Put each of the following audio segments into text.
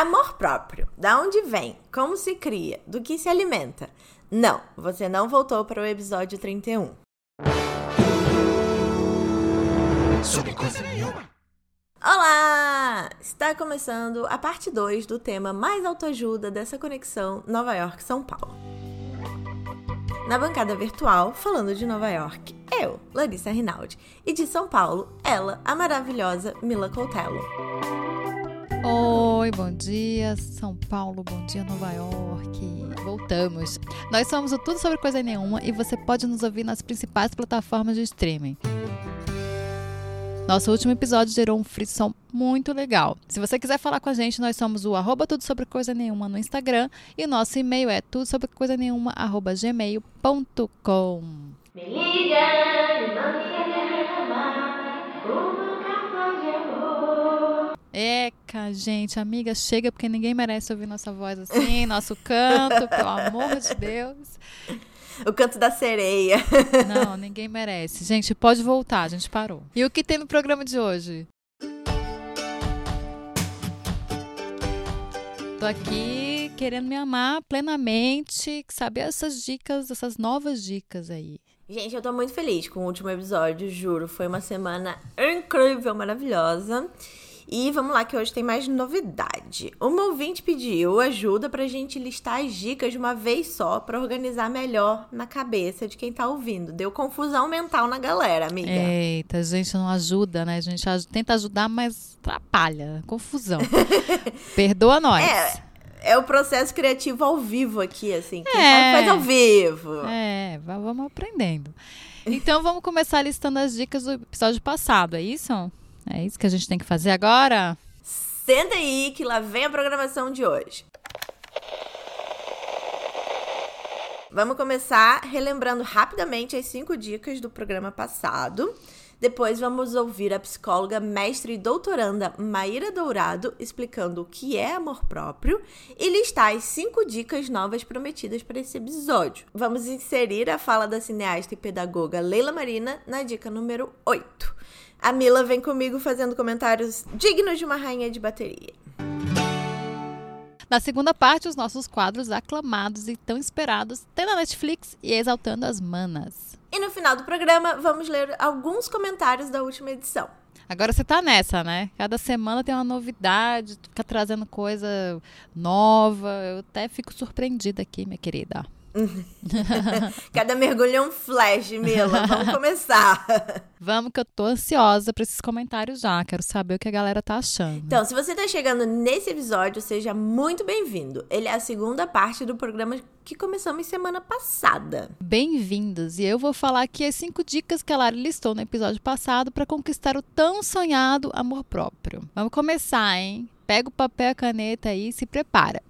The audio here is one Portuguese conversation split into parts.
Amor próprio. Da onde vem? Como se cria? Do que se alimenta? Não, você não voltou para o episódio 31. Sobre coisa nenhuma. Olá! Está começando a parte 2 do tema mais autoajuda dessa conexão Nova York-São Paulo. Na bancada virtual, falando de Nova York, eu, Larissa Rinaldi, e de São Paulo, ela, a maravilhosa Mila Coutelo. Oi, bom dia São Paulo, bom dia Nova York. Voltamos. Nós somos o Tudo Sobre Coisa Nenhuma e você pode nos ouvir nas principais plataformas de streaming. Nosso último episódio gerou um frisson muito legal. Se você quiser falar com a gente, nós somos o arroba tudo sobre coisa nenhuma no Instagram e o nosso e-mail é tudo sobre coisa nenhuma arroba gmail.com. Me liga, me Eca, gente, amiga, chega porque ninguém merece ouvir nossa voz assim, nosso canto, pelo amor de Deus. O canto da sereia. Não, ninguém merece. Gente, pode voltar, a gente parou. E o que tem no programa de hoje? Tô aqui querendo me amar plenamente, saber essas dicas, essas novas dicas aí. Gente, eu tô muito feliz com o último episódio, juro. Foi uma semana incrível, maravilhosa. E vamos lá, que hoje tem mais novidade. Uma ouvinte pediu ajuda pra gente listar as dicas de uma vez só para organizar melhor na cabeça de quem tá ouvindo. Deu confusão mental na galera, amiga. Eita, a gente não ajuda, né? A gente tenta ajudar, mas atrapalha. Confusão. Perdoa nós. É. É o processo criativo ao vivo aqui, assim. Quem é, faz ao vivo. É, vamos aprendendo. Então vamos começar listando as dicas do episódio passado, é isso? É isso que a gente tem que fazer agora? Senta aí que lá vem a programação de hoje. Vamos começar relembrando rapidamente as cinco dicas do programa passado. Depois vamos ouvir a psicóloga, mestre e doutoranda Maíra Dourado explicando o que é amor próprio e listar as cinco dicas novas prometidas para esse episódio. Vamos inserir a fala da cineasta e pedagoga Leila Marina na dica número 8. A Mila vem comigo fazendo comentários dignos de uma rainha de bateria. Na segunda parte, os nossos quadros aclamados e tão esperados, tem na Netflix e exaltando as manas. E no final do programa, vamos ler alguns comentários da última edição. Agora você tá nessa, né? Cada semana tem uma novidade, fica trazendo coisa nova. Eu até fico surpreendida aqui, minha querida. Cada mergulho é um flash, Mila. Vamos começar. Vamos, que eu tô ansiosa para esses comentários já. Quero saber o que a galera tá achando. Então, se você tá chegando nesse episódio, seja muito bem-vindo. Ele é a segunda parte do programa que começamos semana passada. Bem-vindos! E eu vou falar aqui as cinco dicas que a Lara listou no episódio passado para conquistar o tão sonhado amor próprio. Vamos começar, hein? Pega o papel e a caneta aí e se prepara.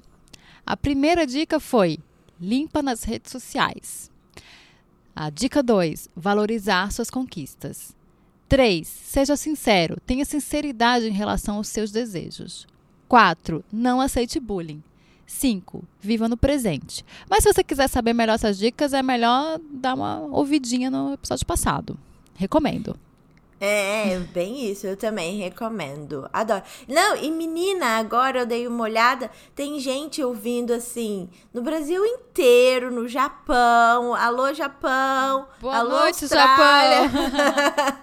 A primeira dica foi limpa nas redes sociais. A dica 2: valorizar suas conquistas. 3. Seja sincero, tenha sinceridade em relação aos seus desejos. 4. Não aceite bullying. 5. Viva no presente. Mas se você quiser saber melhor essas dicas, é melhor dar uma ouvidinha no episódio passado. Recomendo. É, bem isso, eu também recomendo. Adoro. Não, e menina, agora eu dei uma olhada, tem gente ouvindo assim, no Brasil inteiro, no Japão. Alô, Japão. Boa Alô, noite, Austrália. Japão.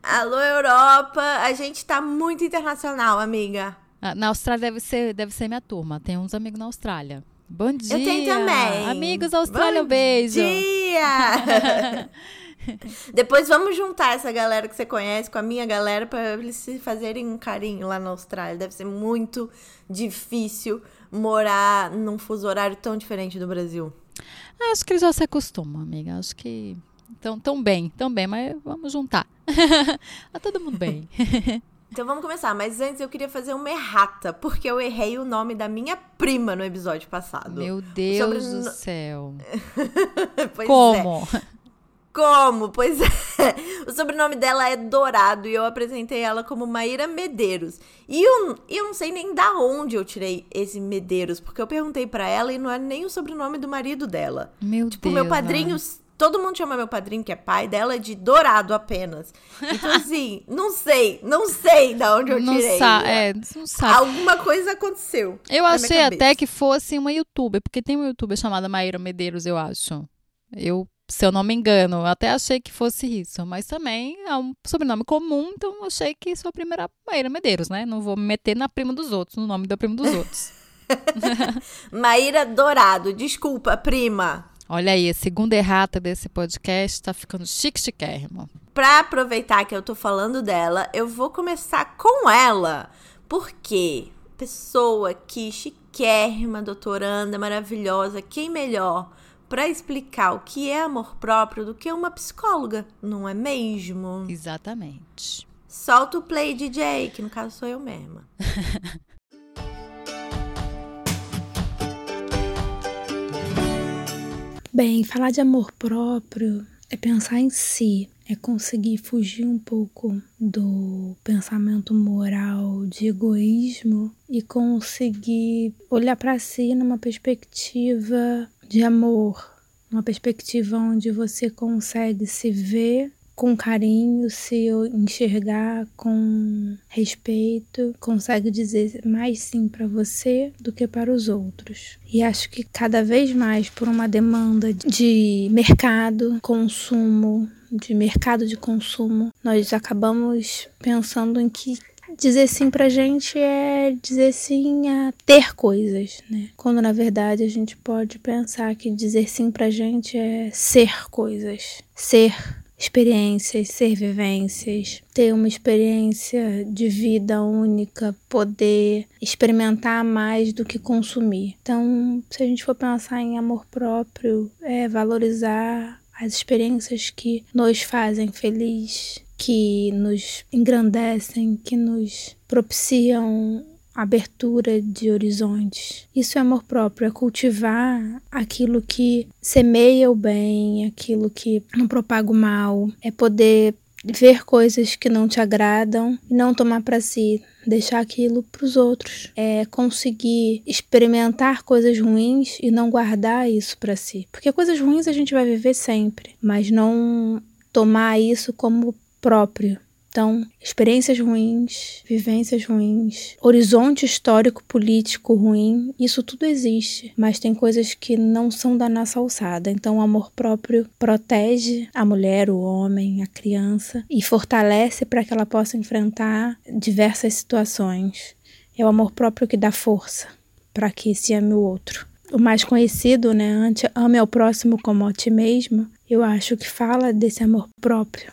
Alô, Europa. A gente tá muito internacional, amiga. Ah, na Austrália deve ser, deve ser minha turma. Tem uns amigos na Austrália. Bom dia. Eu tenho também. Amigos Austrália, Bom um beijo. Bom dia. Depois vamos juntar essa galera que você conhece com a minha galera para eles se fazerem um carinho lá na Austrália. Deve ser muito difícil morar num fuso horário tão diferente do Brasil. Acho que eles já se acostumam, amiga. Acho que estão tão bem, tão bem, mas vamos juntar. tá todo mundo bem. Então vamos começar, mas antes eu queria fazer uma errata, porque eu errei o nome da minha prima no episódio passado. Meu Deus Sobre... do céu. Como? É. Como? Pois é. O sobrenome dela é Dourado e eu apresentei ela como Maíra Medeiros. E eu, eu não sei nem da onde eu tirei esse Medeiros, porque eu perguntei para ela e não é nem o sobrenome do marido dela. Meu tipo, Deus. meu padrinho Todo mundo chama meu padrinho, que é pai dela, de dourado apenas. Então, assim, não sei, não sei de onde eu tirei. Não, é, não sabe. Alguma coisa aconteceu. Eu achei até que fosse uma youtuber, porque tem uma youtuber chamada Maíra Medeiros, eu acho. Eu, se eu não me engano, eu até achei que fosse isso. Mas também é um sobrenome comum, então achei que sua prima era Maíra Medeiros, né? Não vou me meter na prima dos outros, no nome da prima dos outros. Maíra Dourado, desculpa, prima. Olha aí, a segunda errata desse podcast tá ficando chique chiquérrimo. Pra aproveitar que eu tô falando dela, eu vou começar com ela. Porque pessoa que chiquérrima, doutoranda, maravilhosa, quem melhor para explicar o que é amor próprio do que uma psicóloga, não é mesmo? Exatamente. Solta o play, DJ, que no caso sou eu mesma. Bem, falar de amor próprio é pensar em si, é conseguir fugir um pouco do pensamento moral de egoísmo e conseguir olhar para si numa perspectiva de amor, uma perspectiva onde você consegue se ver com carinho, se enxergar com respeito, consegue dizer mais sim para você do que para os outros. E acho que cada vez mais por uma demanda de mercado, consumo, de mercado de consumo, nós acabamos pensando em que dizer sim pra gente é dizer sim a ter coisas, né? Quando na verdade a gente pode pensar que dizer sim pra gente é ser coisas, ser experiências, ser vivências, ter uma experiência de vida única, poder experimentar mais do que consumir. Então, se a gente for pensar em amor próprio, é valorizar as experiências que nos fazem feliz, que nos engrandecem, que nos propiciam abertura de horizontes. Isso é amor próprio, é cultivar aquilo que semeia o bem, aquilo que não propaga o mal, é poder ver coisas que não te agradam e não tomar para si, deixar aquilo para os outros. É conseguir experimentar coisas ruins e não guardar isso para si. Porque coisas ruins a gente vai viver sempre, mas não tomar isso como próprio. Então, experiências ruins, vivências ruins, horizonte histórico político ruim, isso tudo existe, mas tem coisas que não são da nossa alçada. Então, o amor próprio protege a mulher, o homem, a criança e fortalece para que ela possa enfrentar diversas situações. É o amor próprio que dá força para que se ame o outro. O mais conhecido, né, ame ao próximo como a ti mesmo, eu acho que fala desse amor próprio.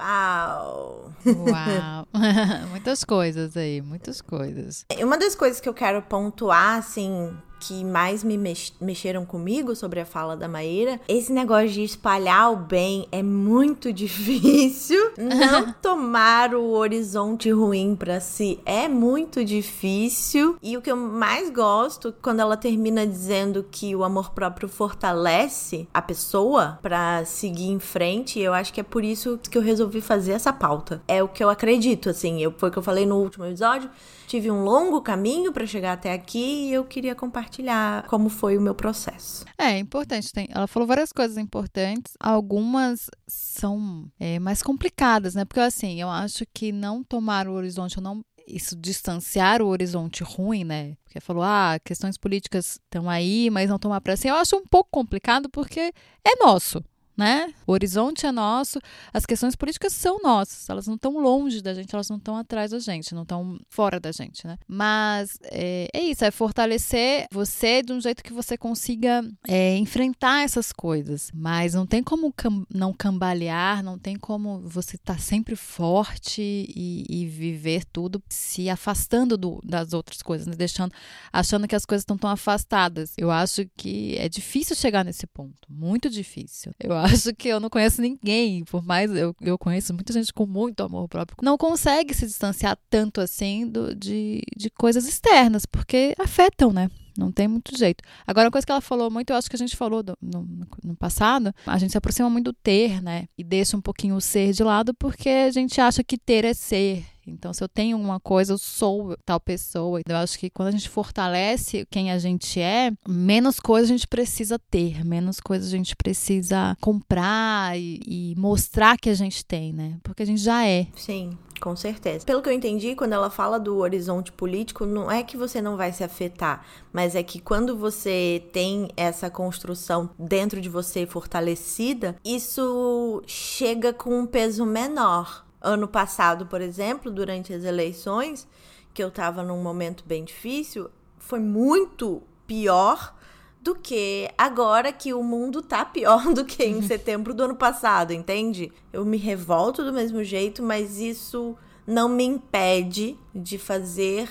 Uau! Uau! muitas coisas aí, muitas coisas. Uma das coisas que eu quero pontuar, assim, que mais me mex mexeram comigo sobre a fala da Maíra, esse negócio de espalhar o bem é muito difícil. Não tomar o horizonte ruim para si é muito difícil. E o que eu mais gosto quando ela termina dizendo que o amor próprio fortalece a pessoa para seguir em frente, eu acho que é por isso que eu resolvi fazer essa pauta. É o que eu acredito, assim, eu, foi o que eu falei no último episódio tive um longo caminho para chegar até aqui e eu queria compartilhar como foi o meu processo. É, importante. Tem, ela falou várias coisas importantes. Algumas são é, mais complicadas, né? Porque assim, eu acho que não tomar o horizonte, não isso distanciar o horizonte ruim, né? Porque falou, ah, questões políticas estão aí, mas não tomar para si. Eu acho um pouco complicado porque é nosso né? O horizonte é nosso, as questões políticas são nossas, elas não estão longe da gente, elas não estão atrás da gente, não estão fora da gente, né? Mas é, é, isso, é fortalecer você de um jeito que você consiga é, enfrentar essas coisas. Mas não tem como cam não cambalear, não tem como você estar tá sempre forte e, e, viver tudo se afastando do, das outras coisas, né? deixando, achando que as coisas estão tão afastadas. Eu acho que é difícil chegar nesse ponto, muito difícil. Eu acho acho que eu não conheço ninguém, por mais eu, eu conheço muita gente com muito amor próprio, não consegue se distanciar tanto assim do, de, de coisas externas, porque afetam, né? Não tem muito jeito. Agora, uma coisa que ela falou muito, eu acho que a gente falou do, no, no, passado, a gente se aproxima muito do ter, né? E deixa um pouquinho o ser de lado, porque a gente acha que ter é ser Então, se eu tenho uma coisa, eu sou tal pessoa. Eu acho que quando a gente fortalece quem a gente é, menos coisa a gente precisa ter, menos coisa a gente precisa comprar e, e mostrar que a gente tem, né? Porque a gente já é. Sim. Com certeza. Pelo que eu entendi, quando ela fala do horizonte político, não é que você não vai se afetar, mas é que quando você tem essa construção dentro de você fortalecida, isso chega com um peso menor. Ano passado, por exemplo, durante as eleições, que eu tava num momento bem difícil, foi muito pior do que agora que o mundo tá pior do que em setembro do ano passado, entende? Eu me revolto do mesmo jeito, mas isso não me impede de fazer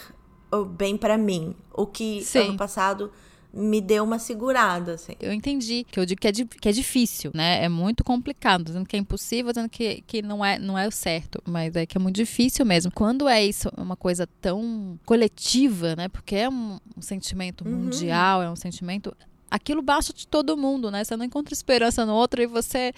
o bem para mim. O que Sim. ano passado me deu uma segurada, assim. Eu entendi, que eu digo que é, que é difícil, né? É muito complicado, dizendo que é impossível, dizendo que, que não, é, não é o certo, mas é que é muito difícil mesmo. Quando é isso uma coisa tão coletiva, né? Porque é um, um sentimento uhum. mundial, é um sentimento aquilo baixa de todo mundo, né? Você não encontra esperança no outro e você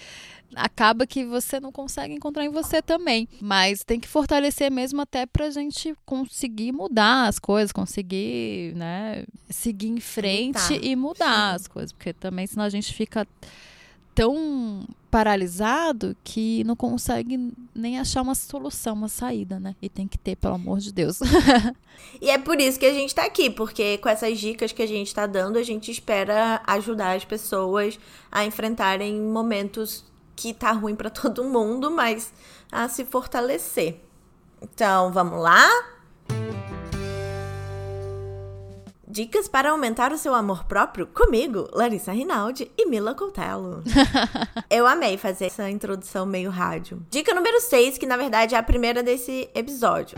acaba que você não consegue encontrar em você também. Mas tem que fortalecer mesmo até pra gente conseguir mudar as coisas, conseguir, né, seguir em frente e mudar Sim. as coisas, porque também senão a gente fica tão paralisado que não consegue nem achar uma solução, uma saída, né? E tem que ter, pelo amor de Deus. e é por isso que a gente tá aqui, porque com essas dicas que a gente tá dando, a gente espera ajudar as pessoas a enfrentarem momentos que tá ruim para todo mundo, mas a se fortalecer. Então, vamos lá? Dicas para aumentar o seu amor próprio comigo, Larissa Rinaldi e Mila Coutelo. Eu amei fazer essa introdução meio rádio. Dica número 6, que na verdade é a primeira desse episódio.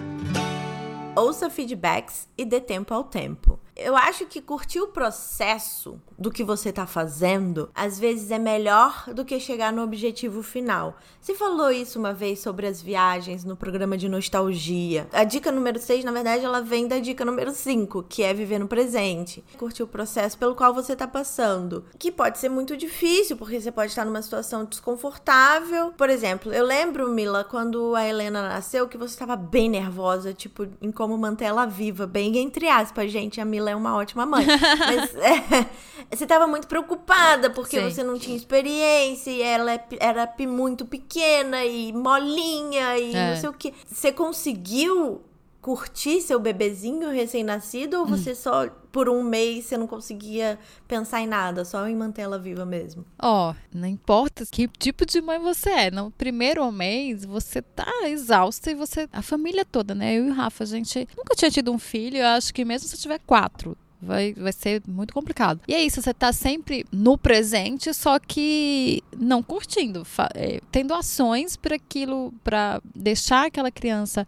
Ouça feedbacks e dê tempo ao tempo. Eu acho que curtir o processo do que você tá fazendo, às vezes é melhor do que chegar no objetivo final. Você falou isso uma vez sobre as viagens no programa de nostalgia. A dica número 6, na verdade, ela vem da dica número 5, que é viver no presente. Curtir o processo pelo qual você tá passando. Que pode ser muito difícil, porque você pode estar numa situação desconfortável. Por exemplo, eu lembro, Mila, quando a Helena nasceu, que você estava bem nervosa, tipo, em como manter ela viva, bem entre aspas, gente. A Mila Camila é uma ótima mãe. Mas é, você estava muito preocupada porque Sim. você não tinha experiência e ela é era muito pequena e molinha e é. não sei o que. Você conseguiu curtir seu bebezinho recém-nascido ou você hum. só por um mês você não conseguia pensar em nada, só em manter ela viva mesmo? Ó, oh, não importa que tipo de mãe você é, no primeiro mês você tá exausta e você a família toda, né? Eu e o Rafa, a gente nunca tinha tido um filho, eu acho que mesmo se tiver quatro, vai, vai ser muito complicado. E é isso, você tá sempre no presente, só que não curtindo, é, tendo ações para aquilo, para deixar aquela criança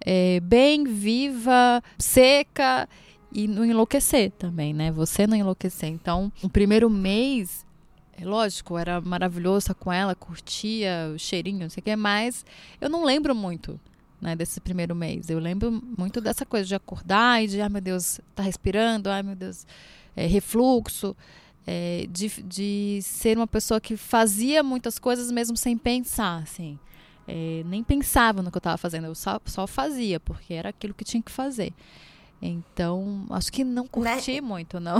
é, bem, viva, seca e não enlouquecer também, né? Você não enlouquecer. Então, o primeiro mês, é lógico, era maravilhoso com ela, curtia o cheirinho, não sei o que, mas eu não lembro muito. Né, desse primeiro mês. Eu lembro muito dessa coisa de acordar e de, ai meu Deus, tá respirando, ai meu Deus, é, refluxo, é, de, de ser uma pessoa que fazia muitas coisas mesmo sem pensar, assim é, nem pensava no que eu estava fazendo, eu só, só fazia, porque era aquilo que tinha que fazer. Então, acho que não curti né? muito, não.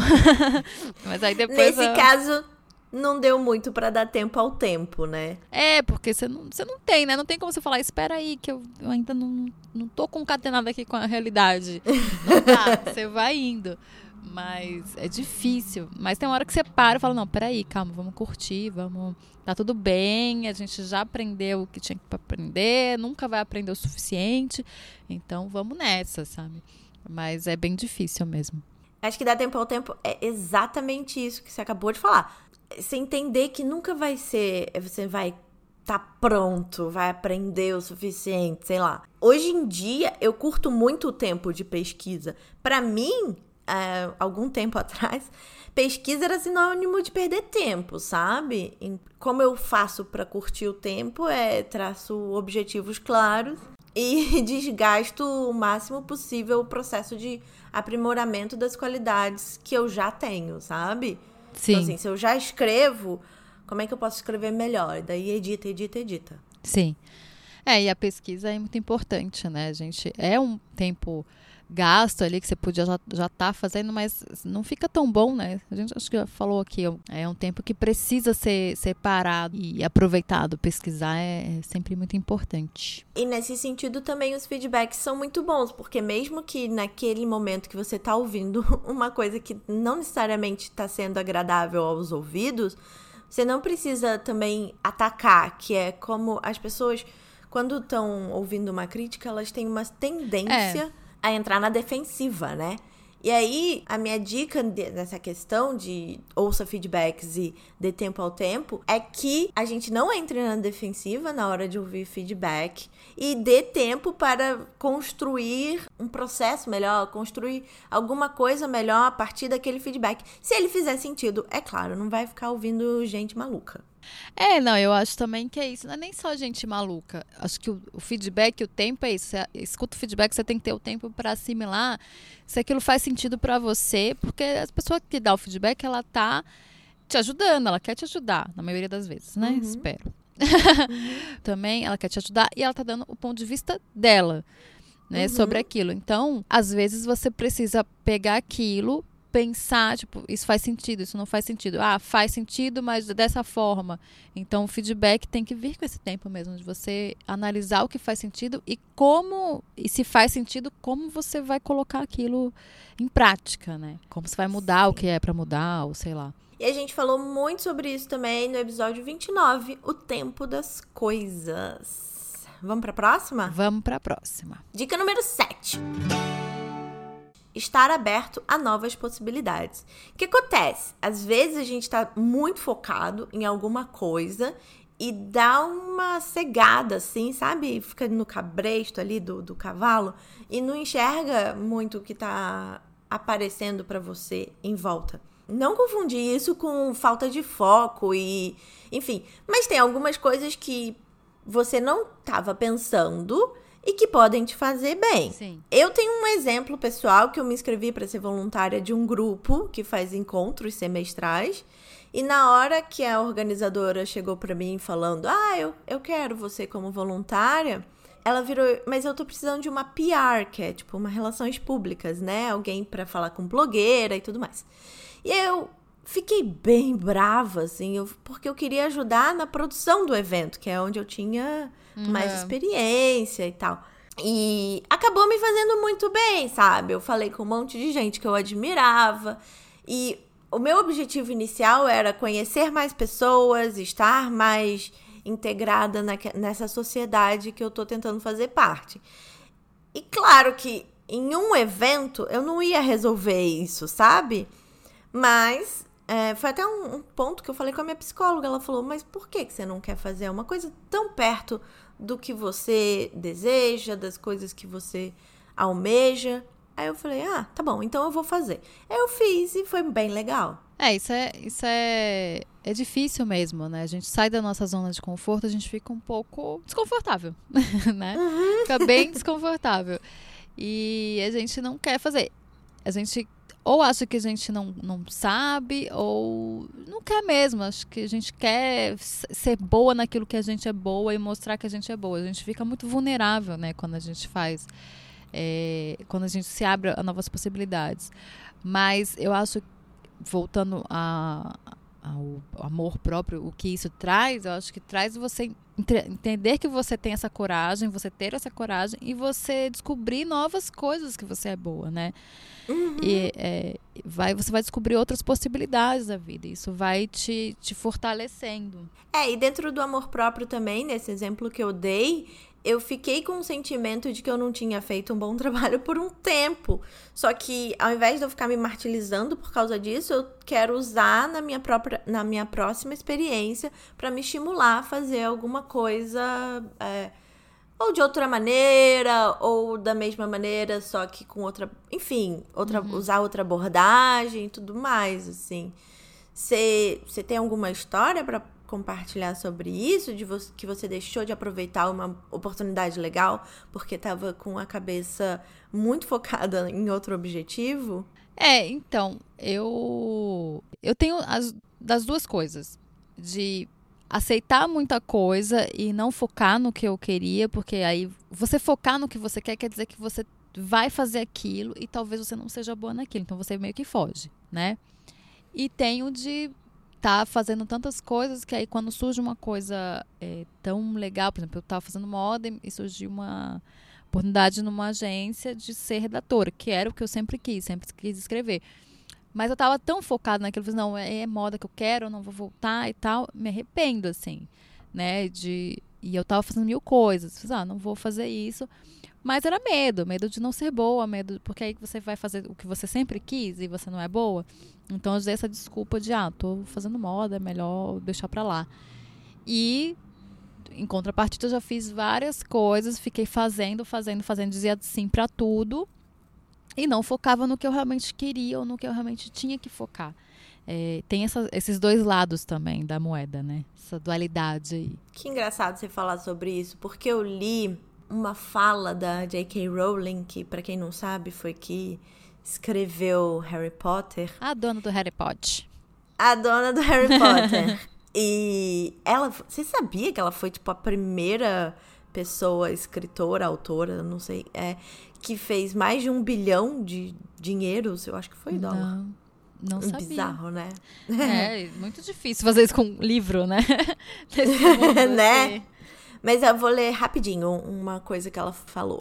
Mas aí depois. Nesse eu... caso, não deu muito para dar tempo ao tempo, né? É, porque você não, você não tem, né? Não tem como você falar, espera aí, que eu, eu ainda não, não tô concatenada aqui com a realidade. Não dá, você vai indo. Mas é difícil. Mas tem uma hora que você para e fala, não, peraí, calma, vamos curtir, vamos. Tá tudo bem, a gente já aprendeu o que tinha que aprender, nunca vai aprender o suficiente. Então vamos nessa, sabe? Mas é bem difícil mesmo. Acho que dá tempo ao tempo é exatamente isso que você acabou de falar. Você entender que nunca vai ser. Você vai tá pronto, vai aprender o suficiente, sei lá. Hoje em dia, eu curto muito o tempo de pesquisa. Para mim, é, algum tempo atrás, pesquisa era sinônimo de perder tempo, sabe? Como eu faço para curtir o tempo é traço objetivos claros e desgasto o máximo possível o processo de aprimoramento das qualidades que eu já tenho, sabe? Sim. Então, assim, se eu já escrevo, como é que eu posso escrever melhor? Daí edita, edita, edita. Sim. É, e a pesquisa é muito importante, né? A gente é um tempo gasto ali que você podia já estar tá fazendo, mas não fica tão bom, né? A gente acho que falou aqui, é um tempo que precisa ser separado e aproveitado. Pesquisar é, é sempre muito importante. E nesse sentido também os feedbacks são muito bons, porque mesmo que naquele momento que você está ouvindo uma coisa que não necessariamente está sendo agradável aos ouvidos, você não precisa também atacar, que é como as pessoas quando estão ouvindo uma crítica, elas têm uma tendência é a entrar na defensiva, né? E aí, a minha dica nessa questão de ouça feedbacks e dê tempo ao tempo é que a gente não entre na defensiva na hora de ouvir feedback e dê tempo para construir um processo melhor, construir alguma coisa melhor a partir daquele feedback. Se ele fizer sentido, é claro, não vai ficar ouvindo gente maluca. É, não, eu acho também que é isso. Não é nem só gente maluca. Acho que o, o feedback, o tempo é isso. Você escuta o feedback, você tem que ter o tempo para assimilar se aquilo faz sentido para você, porque a pessoa que dá o feedback, ela tá te ajudando, ela quer te ajudar, na maioria das vezes, né? Uhum. Espero. Uhum. também ela quer te ajudar e ela tá dando o ponto de vista dela. Né, uhum. sobre aquilo. Então, às vezes você precisa pegar aquilo, pensar, tipo, isso faz sentido, isso não faz sentido. Ah, faz sentido, mas dessa forma. Então, o feedback tem que vir com esse tempo mesmo, de você analisar o que faz sentido e como, e se faz sentido, como você vai colocar aquilo em prática, né? Como você vai mudar Sim. o que é para mudar, ou sei lá. E a gente falou muito sobre isso também no episódio 29, o tempo das coisas. Vamos para a próxima? Vamos para a próxima. Dica número 7 estar aberto a novas possibilidades. O que acontece? Às vezes a gente está muito focado em alguma coisa e dá uma cegada, assim, sabe? Fica no cabresto ali do, do cavalo e não enxerga muito o que está aparecendo para você em volta. Não confundir isso com falta de foco e, enfim, mas tem algumas coisas que você não estava pensando e que podem te fazer bem. Sim. Eu tenho um exemplo pessoal que eu me inscrevi para ser voluntária de um grupo que faz encontros semestrais. E na hora que a organizadora chegou para mim falando: Ah, eu, eu quero você como voluntária, ela virou, mas eu tô precisando de uma PR, que é tipo uma relações públicas, né? Alguém para falar com blogueira e tudo mais. E eu fiquei bem brava, assim, eu, porque eu queria ajudar na produção do evento, que é onde eu tinha mais experiência e tal. E acabou me fazendo muito bem, sabe? Eu falei com um monte de gente que eu admirava. E o meu objetivo inicial era conhecer mais pessoas, estar mais integrada na, nessa sociedade que eu tô tentando fazer parte. E claro que em um evento eu não ia resolver isso, sabe? Mas é, foi até um, um, ponto que eu falei com a minha psicóloga. Ela falou: Mas por que, que você não quer fazer uma coisa tão perto do que você deseja, das coisas que você almeja. Aí eu falei, ah, tá bom, então eu vou fazer. Eu fiz e foi bem legal. É, isso é, isso é, é difícil mesmo, né? A gente sai da nossa zona de conforto, a gente fica um pouco desconfortável, né? Uhum. Fica bem desconfortável. E a gente não quer fazer. A gente ou acha que a gente não, não sabe, ou não quer mesmo. Acho que a gente quer ser boa naquilo que a gente é boa e mostrar que a gente é boa. A gente fica muito vulnerável, né, quando a gente faz. É, quando a gente se abre a novas possibilidades. Mas eu acho, voltando a, ao amor próprio, o que isso traz, eu acho que traz você entender que você tem essa coragem, você ter essa coragem e você descobrir novas coisas que você é boa, né? Uhum. E é, vai, você vai descobrir outras possibilidades da vida. Isso vai te, te fortalecendo. É, e dentro do amor próprio também, nesse exemplo que eu dei, eu fiquei com o sentimento de que eu não tinha feito um bom trabalho por um tempo. Só que ao invés de eu ficar me martirizando por causa disso, eu quero usar na minha própria na minha próxima experiência para me estimular a fazer alguma coisa é, ou de outra maneira ou da mesma maneira, só que com outra, enfim, outra uhum. usar outra abordagem e tudo mais, assim. Você tem alguma história para compartilhar sobre isso, de que você deixou de aproveitar uma oportunidade legal porque estava com a cabeça muito focada em outro objetivo? É, então, eu eu tenho as das duas coisas, de aceitar muita coisa e não focar no que eu queria, porque aí você focar no que você quer quer dizer que você vai fazer aquilo e talvez você não seja boa naquilo, então você meio que foge, né? E tenho de tá fazendo tantas coisas que aí quando surge uma coisa é, tão legal, por exemplo, eu estava fazendo moda e surgiu uma oportunidade numa agência de ser redatora, que era o que eu sempre quis, sempre quis escrever. Mas eu estava tão focada naquilo, falei, não, é, é moda que eu quero, eu não vou voltar e tal. Me arrependo, assim, né? De, e eu estava fazendo mil coisas. Falei, ah, não vou fazer isso. Mas era medo, medo de não ser boa, medo, porque aí você vai fazer o que você sempre quis e você não é boa. Então eu usei essa desculpa de, ah, tô fazendo moda, é melhor deixar pra lá. E em contrapartida, eu já fiz várias coisas, fiquei fazendo, fazendo, fazendo, dizia sim para tudo e não focava no que eu realmente queria ou no que eu realmente tinha que focar. É, tem essa, esses dois lados também da moeda, né? Essa dualidade aí. Que engraçado você falar sobre isso, porque eu li uma fala da J.K. Rowling, que, para quem não sabe, foi que escreveu Harry Potter. A dona do Harry Potter. A dona do Harry Potter. e ela. Você sabia que ela foi, tipo, a primeira pessoa, escritora, autora, não sei, é, que fez mais de um bilhão de dinheiros? Eu acho que foi dólar. Não. Não sabia. Bizarro, né? É, muito difícil fazer isso com livro, né? né? Mas eu vou ler rapidinho uma coisa que ela falou.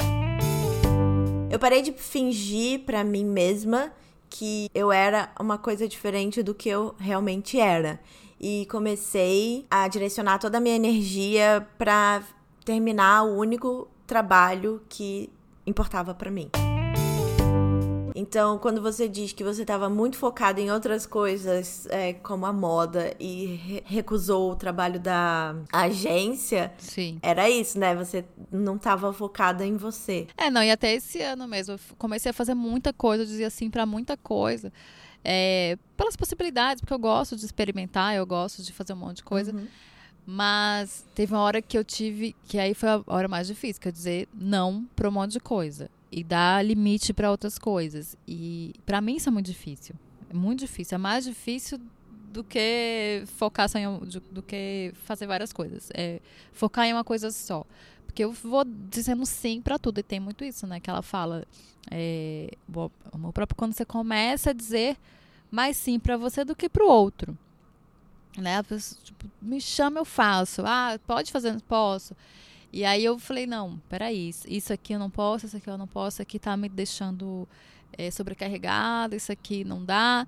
Eu parei de fingir para mim mesma que eu era uma coisa diferente do que eu realmente era. E comecei a direcionar toda a minha energia para terminar o único trabalho que importava para mim. Então, quando você diz que você estava muito focado em outras coisas, é, como a moda, e re recusou o trabalho da agência, Sim. era isso, né? Você não estava focada em você. É, não, e até esse ano mesmo, eu comecei a fazer muita coisa, eu dizia sim para muita coisa. É, pelas possibilidades, porque eu gosto de experimentar, eu gosto de fazer um monte de coisa. Uhum. Mas teve uma hora que eu tive, que aí foi a hora mais difícil, que eu dizer não para um monte de coisa e dar limite para outras coisas. E para mim isso é muito difícil. É muito difícil. É mais difícil do que focar só em, do, do que fazer várias coisas. É focar em uma coisa só. Porque eu vou dizendo sim para tudo. E tem muito isso, né? Que ela fala. É, o próprio quando você começa a dizer mais sim para você do que para o outro. Né? Pessoa, tipo, me chama, eu faço. Ah, pode fazer, posso. E aí eu falei, não, peraí, isso aqui eu não posso, isso aqui eu não posso, isso aqui tá me deixando é, sobrecarregada, isso aqui não dá.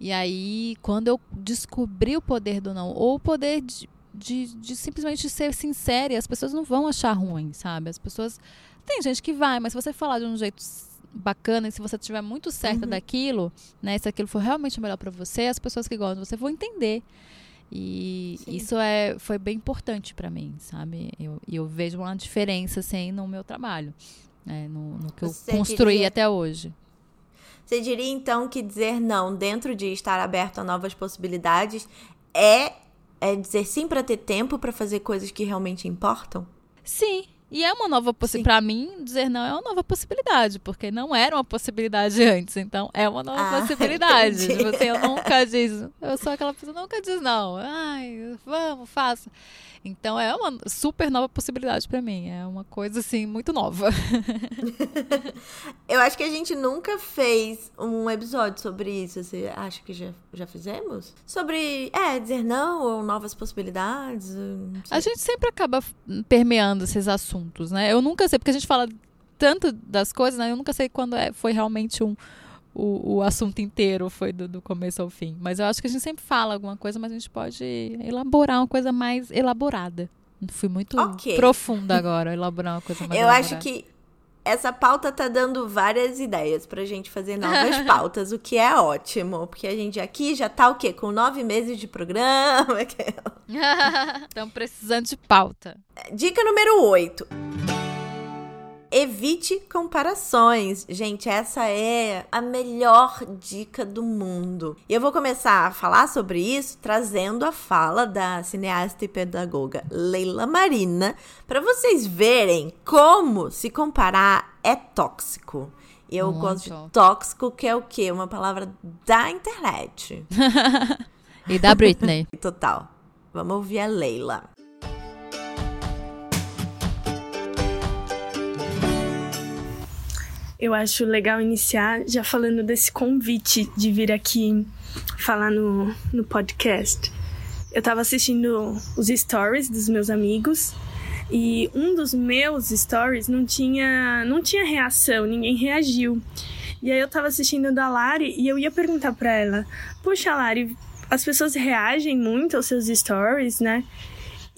E aí, quando eu descobri o poder do não, ou o poder de, de, de simplesmente ser sincera, as pessoas não vão achar ruim, sabe? As pessoas. Tem gente que vai, mas se você falar de um jeito bacana e se você estiver muito certa uhum. daquilo, né, se aquilo for realmente melhor para você, as pessoas que gostam de você vão entender. E Sim. isso é, foi bem importante para mim, sabe? E eu, eu, vejo uma diferença, assim, no meu trabalho, né? no, no que Você eu construí diria... até hoje. Você diria, então, que dizer não dentro de estar aberto a novas possibilidades é, é dizer sim para ter tempo para fazer coisas que realmente importam? Sim, e é uma nova possibilidade. Para mim, dizer não é uma nova possibilidade, porque não era uma possibilidade antes. Então, é uma nova ah, possibilidade. Tipo Você assim, eu nunca diz. Eu sou aquela pessoa que nunca diz não. Ai, vamos, faça. Então, é uma super nova possibilidade para mim. É uma coisa, assim, muito nova. eu acho que a gente nunca fez um episódio sobre isso. Você acha que já, já fizemos? Sobre, é, dizer não ou novas possibilidades? A gente sempre acaba permeando esses assuntos né? Eu nunca sei, porque a gente fala tanto das coisas, né? Eu nunca sei quando é, foi realmente um, o, o assunto inteiro, foi do, do começo ao fim. Mas eu acho que a gente sempre fala alguma coisa, mas a gente pode elaborar uma coisa mais elaborada. Fui muito okay. profunda agora, elaborar uma coisa mais Eu elaborada. acho que essa pauta tá dando várias ideias pra gente fazer novas pautas, o que é ótimo. Porque a gente aqui já tá o quê? Com nove meses de programa. Estamos precisando de pauta. Dica número oito. Evite comparações. Gente, essa é a melhor dica do mundo. E eu vou começar a falar sobre isso trazendo a fala da cineasta e pedagoga Leila Marina para vocês verem como se comparar é tóxico. Eu Muito. gosto de tóxico, que é o quê? Uma palavra da internet. e da Britney. Total. Vamos ouvir a Leila. Eu acho legal iniciar já falando desse convite de vir aqui falar no, no podcast. Eu tava assistindo os stories dos meus amigos e um dos meus stories não tinha, não tinha reação, ninguém reagiu. E aí eu tava assistindo da Lari e eu ia perguntar pra ela: Poxa, Lari, as pessoas reagem muito aos seus stories, né?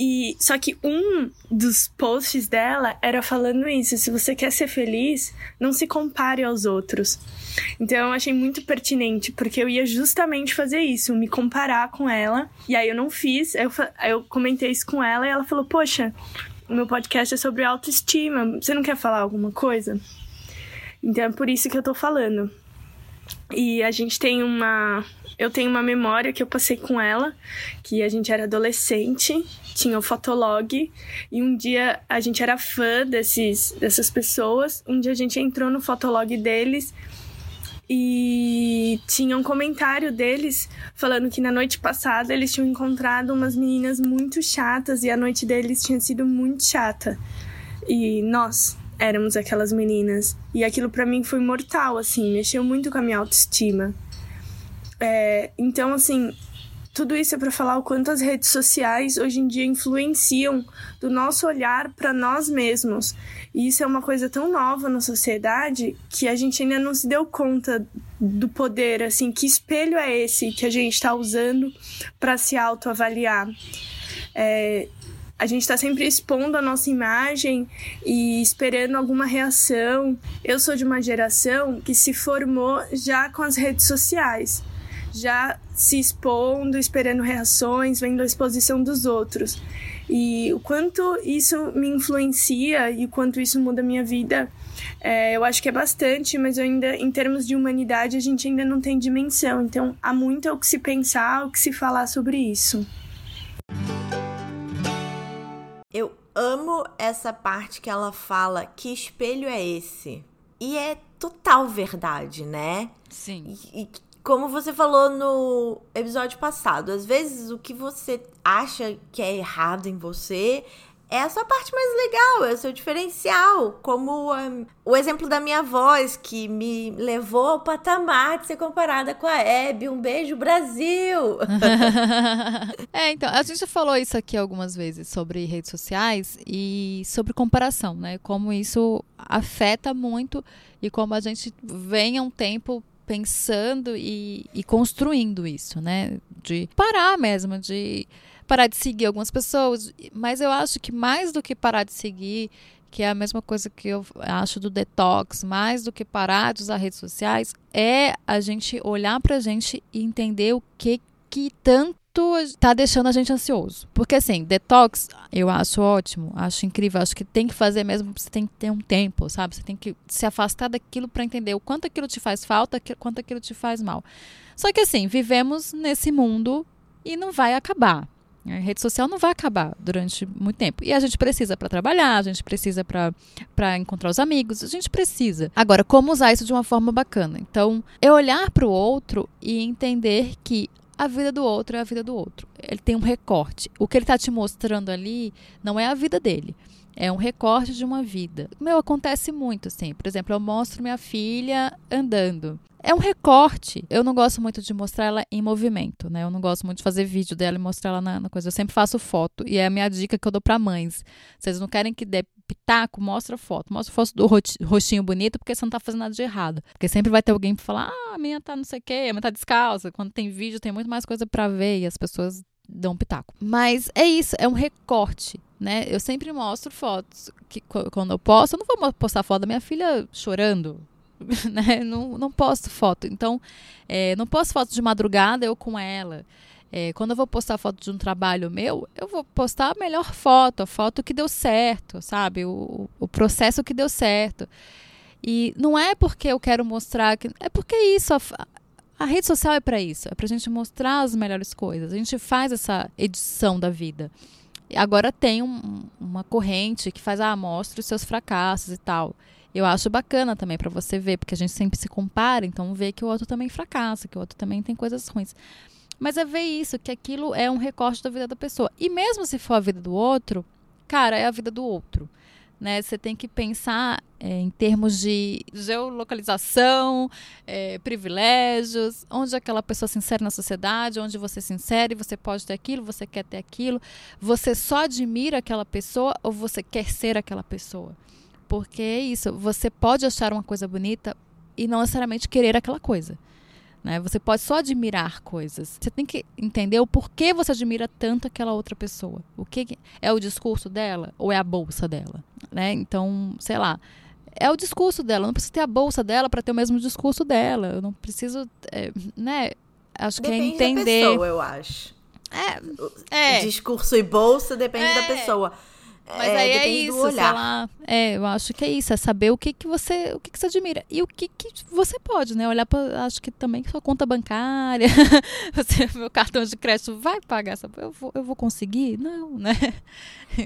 E só que um dos posts dela era falando isso: se você quer ser feliz, não se compare aos outros. Então eu achei muito pertinente, porque eu ia justamente fazer isso, me comparar com ela. E aí eu não fiz, eu, eu comentei isso com ela e ela falou: Poxa, o meu podcast é sobre autoestima, você não quer falar alguma coisa? Então é por isso que eu tô falando. E a gente tem uma. Eu tenho uma memória que eu passei com ela, que a gente era adolescente, tinha o Fotolog, e um dia a gente era fã desses, dessas pessoas. Um dia a gente entrou no Fotolog deles e tinha um comentário deles falando que na noite passada eles tinham encontrado umas meninas muito chatas e a noite deles tinha sido muito chata. E nós, éramos aquelas meninas. E aquilo para mim foi mortal, assim, mexeu muito com a minha autoestima. É, então, assim, tudo isso é para falar o quanto as redes sociais hoje em dia influenciam do nosso olhar para nós mesmos. E isso é uma coisa tão nova na sociedade que a gente ainda não se deu conta do poder, assim, que espelho é esse que a gente está usando para se autoavaliar. É, a gente está sempre expondo a nossa imagem e esperando alguma reação. Eu sou de uma geração que se formou já com as redes sociais, já se expondo, esperando reações, vendo a exposição dos outros. E o quanto isso me influencia e o quanto isso muda a minha vida, é, eu acho que é bastante, mas ainda, em termos de humanidade, a gente ainda não tem dimensão. Então, há muito o que se pensar, o que se falar sobre isso. Eu amo essa parte que ela fala que espelho é esse. E é total verdade, né? Sim. E, e como você falou no episódio passado, às vezes o que você acha que é errado em você é essa parte mais legal, é o seu diferencial. Como um, o exemplo da minha voz, que me levou ao patamar de ser comparada com a Abby. Um beijo, Brasil! é, então, a gente falou isso aqui algumas vezes sobre redes sociais e sobre comparação, né? Como isso afeta muito e como a gente vem há um tempo pensando e, e construindo isso, né? De parar mesmo, de parar de seguir algumas pessoas, mas eu acho que mais do que parar de seguir, que é a mesma coisa que eu acho do detox, mais do que parar de usar redes sociais, é a gente olhar pra gente e entender o que que tanto tá deixando a gente ansioso. Porque assim, detox eu acho ótimo, acho incrível, acho que tem que fazer mesmo, você tem que ter um tempo, sabe? Você tem que se afastar daquilo para entender o quanto aquilo te faz falta, quanto aquilo te faz mal. Só que assim, vivemos nesse mundo e não vai acabar. A rede social não vai acabar durante muito tempo. E a gente precisa para trabalhar, a gente precisa para encontrar os amigos, a gente precisa. Agora, como usar isso de uma forma bacana? Então, é olhar para o outro e entender que a vida do outro é a vida do outro. Ele tem um recorte. O que ele está te mostrando ali não é a vida dele. É um recorte de uma vida. Meu, acontece muito, assim. Por exemplo, eu mostro minha filha andando. É um recorte. Eu não gosto muito de mostrar ela em movimento, né? Eu não gosto muito de fazer vídeo dela e mostrar ela na, na coisa. Eu sempre faço foto. E é a minha dica que eu dou para mães. Vocês não querem que dê pitaco? Mostra foto. Mostra foto do rostinho bonito, porque você não tá fazendo nada de errado. Porque sempre vai ter alguém pra falar, ah, a minha tá não sei o quê, a minha tá descalça. Quando tem vídeo, tem muito mais coisa para ver e as pessoas dão pitaco. Mas é isso, é um recorte. Né? Eu sempre mostro fotos que quando eu posto, eu não vou postar foto da minha filha chorando, né? Não, não posto foto. Então, é, não posto foto de madrugada eu com ela. É, quando eu vou postar foto de um trabalho meu, eu vou postar a melhor foto, a foto que deu certo, sabe? O, o processo que deu certo. E não é porque eu quero mostrar que. É porque é isso. A, a rede social é para isso. É para a gente mostrar as melhores coisas. A gente faz essa edição da vida. Agora tem um, uma corrente que faz, ah, mostre os seus fracassos e tal. Eu acho bacana também para você ver, porque a gente sempre se compara, então vê que o outro também fracassa, que o outro também tem coisas ruins. Mas é ver isso, que aquilo é um recorte da vida da pessoa. E mesmo se for a vida do outro, cara, é a vida do outro. Né? Você tem que pensar é, em termos de geolocalização, é, privilégios, onde aquela pessoa se insere na sociedade, onde você se insere, você pode ter aquilo, você quer ter aquilo. Você só admira aquela pessoa ou você quer ser aquela pessoa? Porque é isso, você pode achar uma coisa bonita e não necessariamente querer aquela coisa. Né? Você pode só admirar coisas. Você tem que entender o porquê você admira tanto aquela outra pessoa. O que é o discurso dela ou é a bolsa dela, né? Então, sei lá, é o discurso dela. Eu não preciso ter a bolsa dela para ter o mesmo discurso dela. Eu não preciso, é, né? Acho depende que é entender. Da pessoa, eu acho. É, é. Discurso e bolsa depende é. da pessoa. Mas é, aí é isso, sei lá. É, eu acho que é isso, é saber o que, que você, o que, que você admira e o que, que você pode, né? Olhar para, acho que também sua conta bancária, você, meu cartão de crédito vai pagar essa, eu vou, eu vou conseguir? Não, né?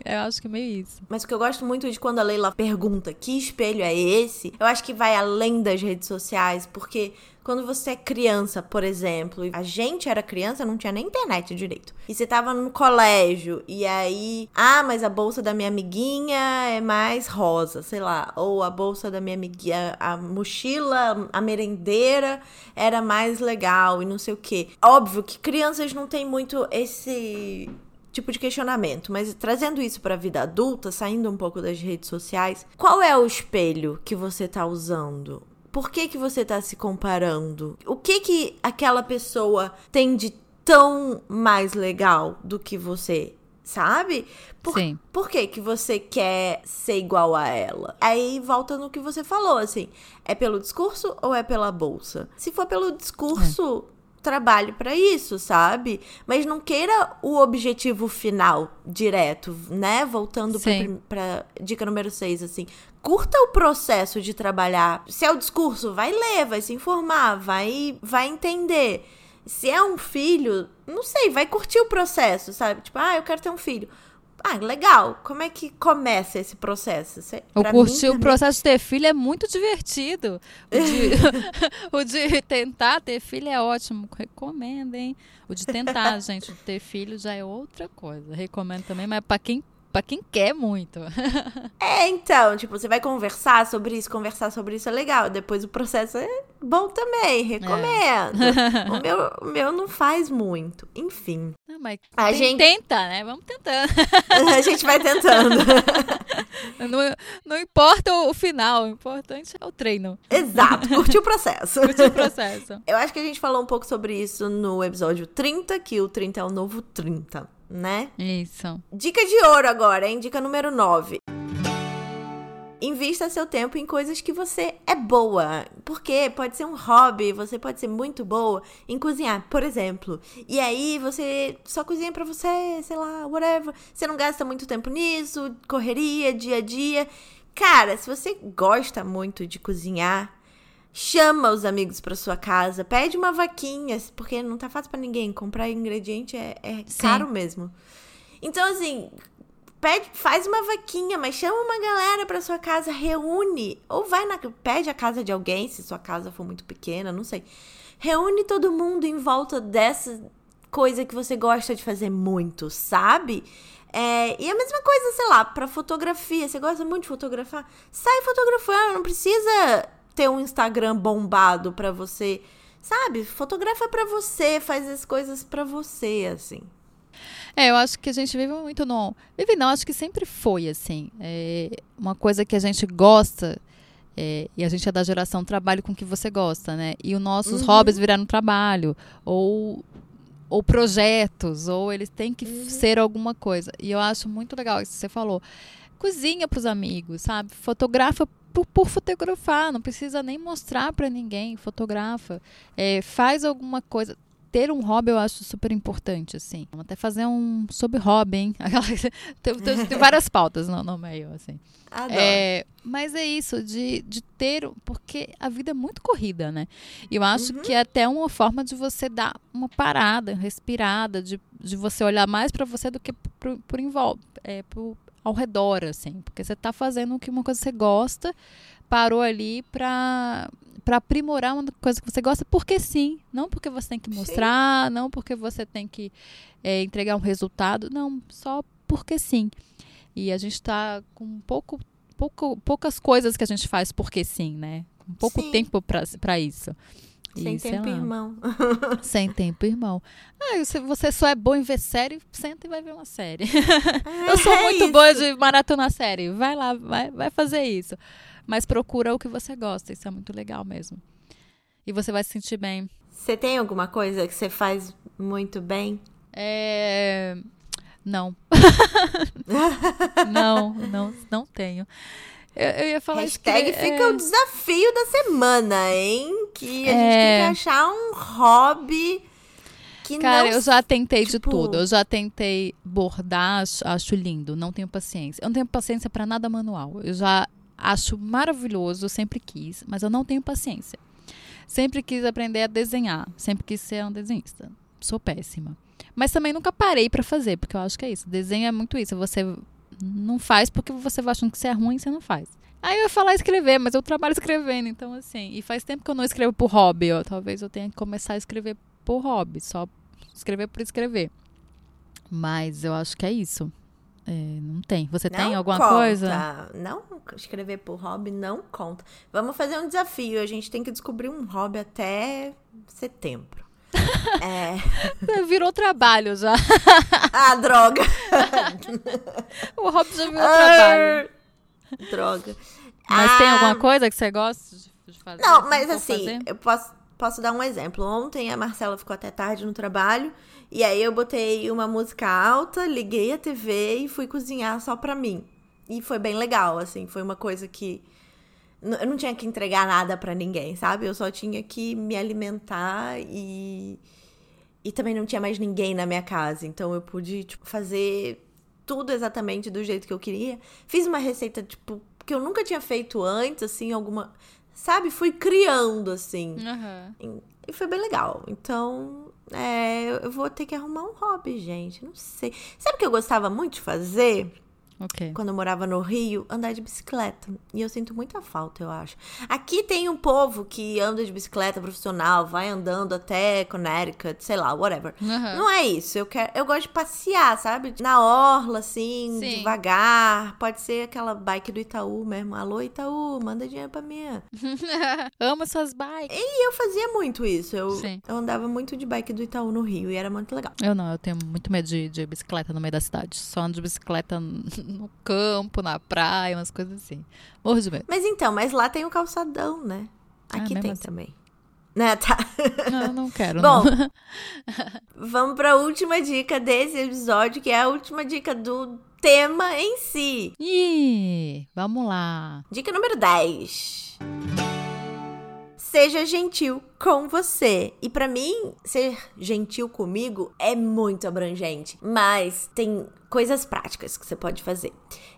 Eu acho que é meio isso. Mas o que eu gosto muito de quando a Leila pergunta que espelho é esse, eu acho que vai além das redes sociais, porque quando você é criança, por exemplo, a gente era criança, não tinha nem internet direito. E você tava no colégio e aí, ah, mas a bolsa da minha amiguinha é mais rosa, sei lá, ou a bolsa da minha amiguinha, a mochila, a merendeira era mais legal e não sei o quê. Óbvio que crianças não têm muito esse tipo de questionamento, mas trazendo isso para a vida adulta, saindo um pouco das redes sociais, qual é o espelho que você tá usando? Por que que você tá se comparando? O que que aquela pessoa tem de tão mais legal do que você? Sabe? Por, Sim. por que que você quer ser igual a ela? Aí volta no que você falou, assim. É pelo discurso ou é pela bolsa? Se for pelo discurso, é. Trabalhe para isso, sabe? Mas não queira o objetivo final direto, né? Voltando para dica número 6, assim curta o processo de trabalhar. Se é o discurso, vai ler, vai se informar, vai, vai entender. Se é um filho, não sei, vai curtir o processo, sabe? Tipo, ah, eu quero ter um filho. Ah, legal. Como é que começa esse processo? Cê, eu curti o processo de ter filho é muito divertido. O de, o de, tentar ter filho é ótimo. Recomendo, hein? O de tentar, gente, ter filho já é outra coisa. Recomendo também, mas para quem para quem quer muito. é, então, tipo, você vai conversar sobre isso, conversar sobre isso é legal. Depois o processo é bom também, recomendo. É. o, meu, o meu não faz muito. Enfim. Não, mas a tem, gente tenta, né? Vamos tentando. a gente vai tentando. não, não importa o final, o importante é o treino. Exato, curtir o processo. curtir o processo. Eu acho que a gente falou um pouco sobre isso no episódio 30, que o 30 é o novo 30 né? Isso. Dica de ouro agora, hein? Dica número 9. Invista seu tempo em coisas que você é boa. Porque pode ser um hobby, você pode ser muito boa em cozinhar, por exemplo. E aí você só cozinha para você, sei lá, whatever. Você não gasta muito tempo nisso, correria, dia a dia. Cara, se você gosta muito de cozinhar, chama os amigos para sua casa, pede uma vaquinha, porque não tá fácil para ninguém. Comprar ingrediente é, é caro mesmo. Então, assim, pede, faz uma vaquinha, mas chama uma galera para sua casa, reúne. Ou vai na. Pede a casa de alguém, se sua casa for muito pequena, não sei. Reúne todo mundo em volta dessa coisa que você gosta de fazer muito, sabe? É, e a mesma coisa, sei lá, pra fotografia. Você gosta muito de fotografar? Sai fotografando, não precisa ter um Instagram bombado para você, sabe? Fotografa para você, faz as coisas para você, assim. É, eu acho que a gente vive muito no. Vive não, acho que sempre foi assim. É uma coisa que a gente gosta. É, e a gente é da geração trabalho com o que você gosta, né? E os nossos uhum. hobbies viraram trabalho. Ou, ou projetos, ou eles têm que uhum. ser alguma coisa. E eu acho muito legal isso que você falou. Cozinha para os amigos, sabe? Fotografa por, por fotografar, não precisa nem mostrar para ninguém, fotografa. É, faz alguma coisa ter um hobby eu acho super importante, assim. Vamos até fazer um sobre hobby, hein? tem, tem, tem, várias pautas no, no meio, assim. Adoro. É, mas é isso, de, de ter. Porque a vida é muito corrida, né? E eu acho uhum. que é até uma forma de você dar uma parada, respirada, de, de você olhar mais para você do que por, por, envolve, é, por, ao redor, assim. Porque você está fazendo que uma coisa que você gosta, parou ali para para aprimorar uma coisa que você gosta, porque sim, não porque você tem que mostrar, sim. não porque você tem que é, entregar um resultado, não, só porque sim. E a gente está com pouco, pouco, poucas coisas que a gente faz porque sim, né? Com pouco sim. tempo para isso. Sem e, tempo, irmão. Sem tempo, irmão. Ah, se você só é bom em ver série, senta e vai ver uma série. É, eu sou muito é boa de maratona série. Vai lá, vai, vai fazer isso. Mas procura o que você gosta. Isso é muito legal mesmo. E você vai se sentir bem. Você tem alguma coisa que você faz muito bem? É. Não. não, não, não tenho. Eu, eu ia falar Hashtag que, fica é... o desafio da semana, hein? Que a é... gente tem que achar um hobby que Cara, não... eu já tentei tipo... de tudo. Eu já tentei bordar, acho, acho lindo. Não tenho paciência. Eu não tenho paciência para nada manual. Eu já acho maravilhoso, sempre quis, mas eu não tenho paciência. Sempre quis aprender a desenhar. Sempre quis ser um desenhista. Sou péssima. Mas também nunca parei para fazer, porque eu acho que é isso. Desenho é muito isso. Você não faz porque você vai achando que você é ruim, você não faz. Aí eu ia falar escrever, mas eu trabalho escrevendo, então assim. E faz tempo que eu não escrevo por hobby, ó. Talvez eu tenha que começar a escrever por hobby, só escrever por escrever. Mas eu acho que é isso. É, não tem. Você não tem alguma conta. coisa? Não, escrever por hobby não conta. Vamos fazer um desafio. A gente tem que descobrir um hobby até setembro. É. Virou trabalho já. Ah, droga. o Hobbs já virou ah, trabalho. Droga. Mas ah, tem alguma coisa que você gosta de fazer? Não, mas assim, fazer? eu posso, posso dar um exemplo. Ontem a Marcela ficou até tarde no trabalho. E aí eu botei uma música alta, liguei a TV e fui cozinhar só pra mim. E foi bem legal, assim. Foi uma coisa que eu não tinha que entregar nada para ninguém, sabe? Eu só tinha que me alimentar e e também não tinha mais ninguém na minha casa, então eu pude tipo, fazer tudo exatamente do jeito que eu queria. Fiz uma receita tipo que eu nunca tinha feito antes, assim, alguma, sabe? Fui criando assim. Uhum. E foi bem legal. Então, é, eu vou ter que arrumar um hobby, gente. Não sei. Sabe o que eu gostava muito de fazer? Okay. Quando eu morava no Rio, andar de bicicleta. E eu sinto muita falta, eu acho. Aqui tem um povo que anda de bicicleta profissional, vai andando até Connecticut, sei lá, whatever. Uhum. Não é isso. Eu quero, eu gosto de passear, sabe? Na orla, assim, Sim. devagar. Pode ser aquela bike do Itaú mesmo. Alô, Itaú, manda dinheiro pra mim. Amo suas bikes. E eu fazia muito isso. Eu, eu andava muito de bike do Itaú no Rio e era muito legal. Eu não, eu tenho muito medo de, de bicicleta no meio da cidade. Só ando de bicicleta no campo, na praia, umas coisas assim. Morro de medo. Mas então, mas lá tem o calçadão, né? Ah, Aqui ah, tem assim. também. Né, tá. Não, não quero. Bom, não. vamos para a última dica desse episódio, que é a última dica do tema em si. Ih, vamos lá. Dica número 10 seja gentil com você. E para mim, ser gentil comigo é muito abrangente, mas tem coisas práticas que você pode fazer.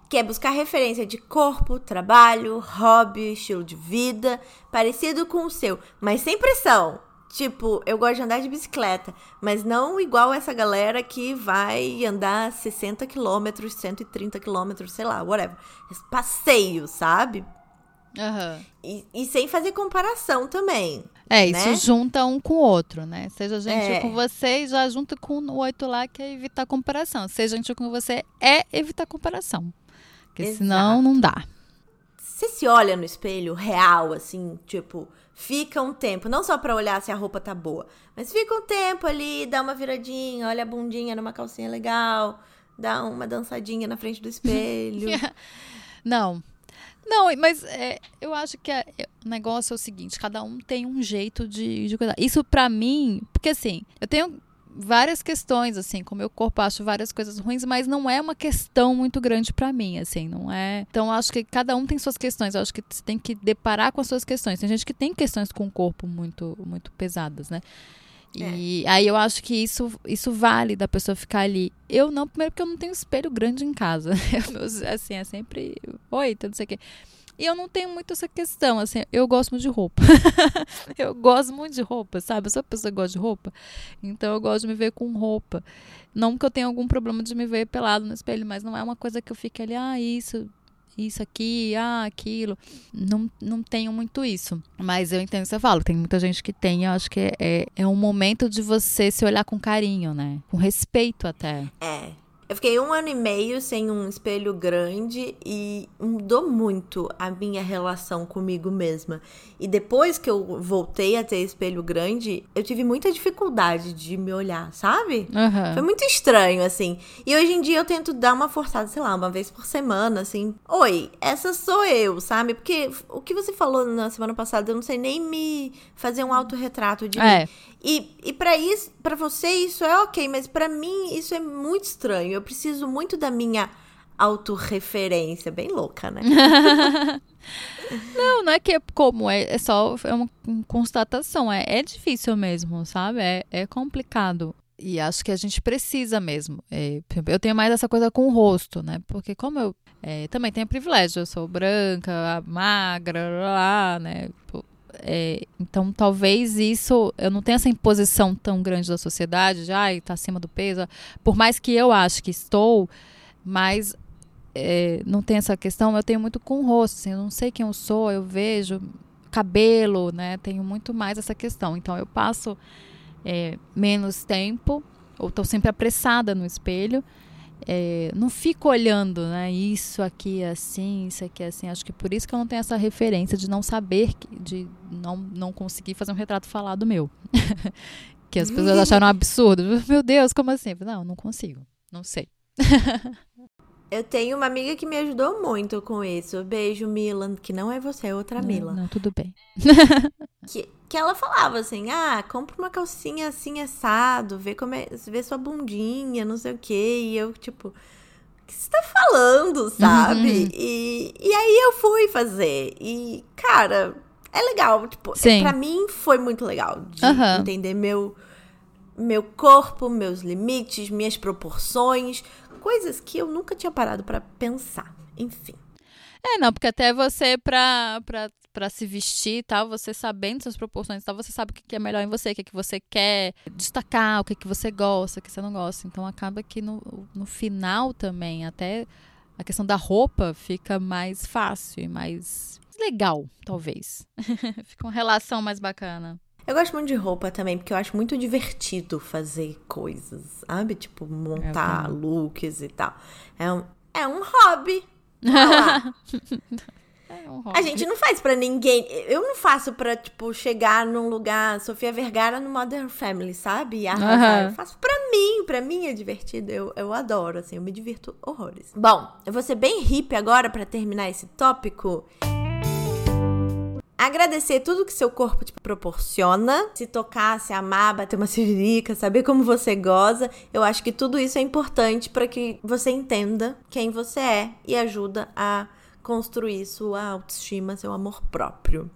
Que é buscar referência de corpo, trabalho, hobby, estilo de vida, parecido com o seu, mas sem pressão. Tipo, eu gosto de andar de bicicleta, mas não igual essa galera que vai andar 60 quilômetros, 130 quilômetros, sei lá, whatever. Passeio, sabe? Uhum. E, e, sem fazer comparação também. É, né? isso junta um com o outro, né? Seja gentil é. com você e já junta com o oito lá, que é evitar comparação. Seja gentil com você é evitar comparação. Porque Exato. senão não dá. Você se olha no espelho real, assim, tipo, fica um tempo, não só pra olhar se a roupa tá boa, mas fica um tempo ali, dá uma viradinha, olha a bundinha numa calcinha legal, dá uma dançadinha na frente do espelho. não, não, mas é, eu acho que é, o negócio é o seguinte: cada um tem um jeito de, de cuidar. Isso para mim, porque assim, eu tenho várias questões, assim, com o meu corpo, acho várias coisas ruins, mas não é uma questão muito grande para mim, assim, não é. Então, acho que cada um tem suas questões, eu acho que você tem que deparar com as suas questões. Tem gente que tem questões com o corpo muito, muito pesadas, né? E é. aí eu acho que isso, isso vale da pessoa ficar ali. Eu não, primeiro porque eu não tenho espelho grande em casa. assim, é sempre. Oi, sei o quê. E eu não tenho muito essa questão, assim, eu gosto muito de roupa. eu gosto muito de roupa, sabe? Eu sou uma pessoa que gosta de roupa. Então eu gosto de me ver com roupa. Não que eu tenha algum problema de me ver pelado no espelho, mas não é uma coisa que eu fique ali, ah, isso. Isso aqui, ah, aquilo. Não, não tenho muito isso. Mas eu entendo o que você fala. Tem muita gente que tem, eu acho que é, é um momento de você se olhar com carinho, né? Com respeito até. É. Eu fiquei um ano e meio sem um espelho grande e mudou muito a minha relação comigo mesma. E depois que eu voltei a ter espelho grande, eu tive muita dificuldade de me olhar, sabe? Uhum. Foi muito estranho, assim. E hoje em dia eu tento dar uma forçada, sei lá, uma vez por semana, assim. Oi, essa sou eu, sabe? Porque o que você falou na semana passada, eu não sei nem me fazer um autorretrato de É. mim. E, e para isso, para você isso é ok, mas para mim isso é muito estranho. Eu preciso muito da minha autorreferência, bem louca, né? Não, não é que é como, é, é só é uma constatação. É, é difícil mesmo, sabe? É, é complicado. E acho que a gente precisa mesmo. É, eu tenho mais essa coisa com o rosto, né? Porque como eu é, também tenho privilégio, eu sou branca, magra, lá, né? É, então talvez isso, eu não tenho essa imposição tão grande da sociedade, de ai, tá acima do peso. Por mais que eu acho que estou, mas é, não tem essa questão, eu tenho muito com o rosto, assim, eu não sei quem eu sou, eu vejo cabelo, né? Tenho muito mais essa questão. Então eu passo é, menos tempo, ou estou sempre apressada no espelho. É, não fico olhando, né? Isso aqui é assim, isso aqui é assim. Acho que por isso que eu não tenho essa referência de não saber, de não, não conseguir fazer um retrato falado meu. que as pessoas acharam um absurdo. Meu Deus, como assim? Não, não consigo. Não sei. Eu tenho uma amiga que me ajudou muito com isso. Beijo, Milan, que não é você, é outra Não, Mila. não, tudo bem. Que, que ela falava assim: ah, compra uma calcinha assim assado, vê, como é, vê sua bundinha, não sei o quê. E eu, tipo, o que você tá falando, sabe? Uhum. E, e aí eu fui fazer. E, cara, é legal. Tipo, Sim. pra mim foi muito legal de Aham. entender meu, meu corpo, meus limites, minhas proporções, coisas que eu nunca tinha parado pra pensar. Enfim. É, não, porque até você, pra, pra, pra se vestir e tal, você sabendo suas proporções e tal, você sabe o que é melhor em você, o que, que você quer destacar, o que, que você gosta, o que você não gosta. Então acaba que no, no final também, até a questão da roupa fica mais fácil e mais legal, talvez. fica uma relação mais bacana. Eu gosto muito de roupa também, porque eu acho muito divertido fazer coisas, sabe? Tipo, montar looks e tal. É um, é um hobby. É um A gente não faz pra ninguém. Eu não faço pra, tipo, chegar num lugar, Sofia Vergara no Modern Family, sabe? Arrasar. Aham. Eu faço pra mim. Pra mim é divertido. Eu, eu adoro, assim. Eu me divirto horrores. Bom, eu vou ser bem hippie agora pra terminar esse tópico. Agradecer tudo que seu corpo te proporciona. Se tocar, se amar, bater uma siririca, saber como você goza. Eu acho que tudo isso é importante para que você entenda quem você é e ajuda a construir sua autoestima, seu amor próprio.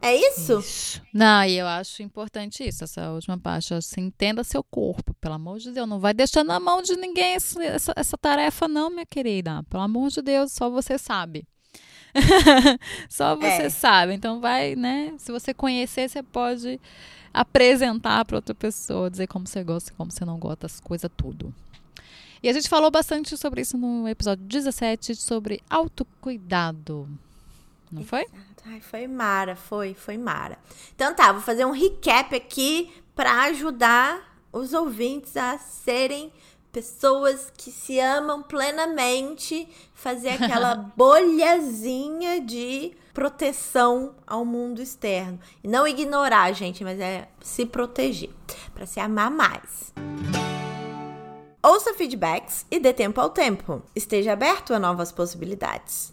É isso? Não, e eu acho importante isso, essa última parte. Você entenda seu corpo, pelo amor de Deus. Não vai deixar na mão de ninguém esse- essa, essa tarefa, não, minha querida. Pelo amor de Deus, só você sabe. só você É. sabe. Então vai, né? Se você conhecer, você pode apresentar para outra pessoa, dizer como você gosta e como você não gosta, as coisas tudo. E a gente falou bastante sobre isso no episódio 17, sobre autocuidado. Não foi? Ai, foi Mara, foi, foi Mara. Então tá, vou fazer um recap aqui para ajudar os ouvintes a serem pessoas que se amam plenamente, fazer aquela bolhazinha de proteção ao mundo externo. E não ignorar, gente, mas é se proteger, para se amar mais. Ouça feedbacks e dê tempo ao tempo. Esteja aberto a novas possibilidades.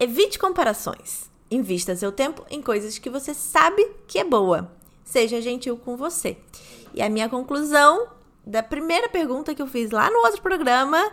Evite comparações. Invista seu tempo em coisas que você sabe que é boa. Seja gentil com você. E a minha conclusão da primeira pergunta que eu fiz lá no outro programa,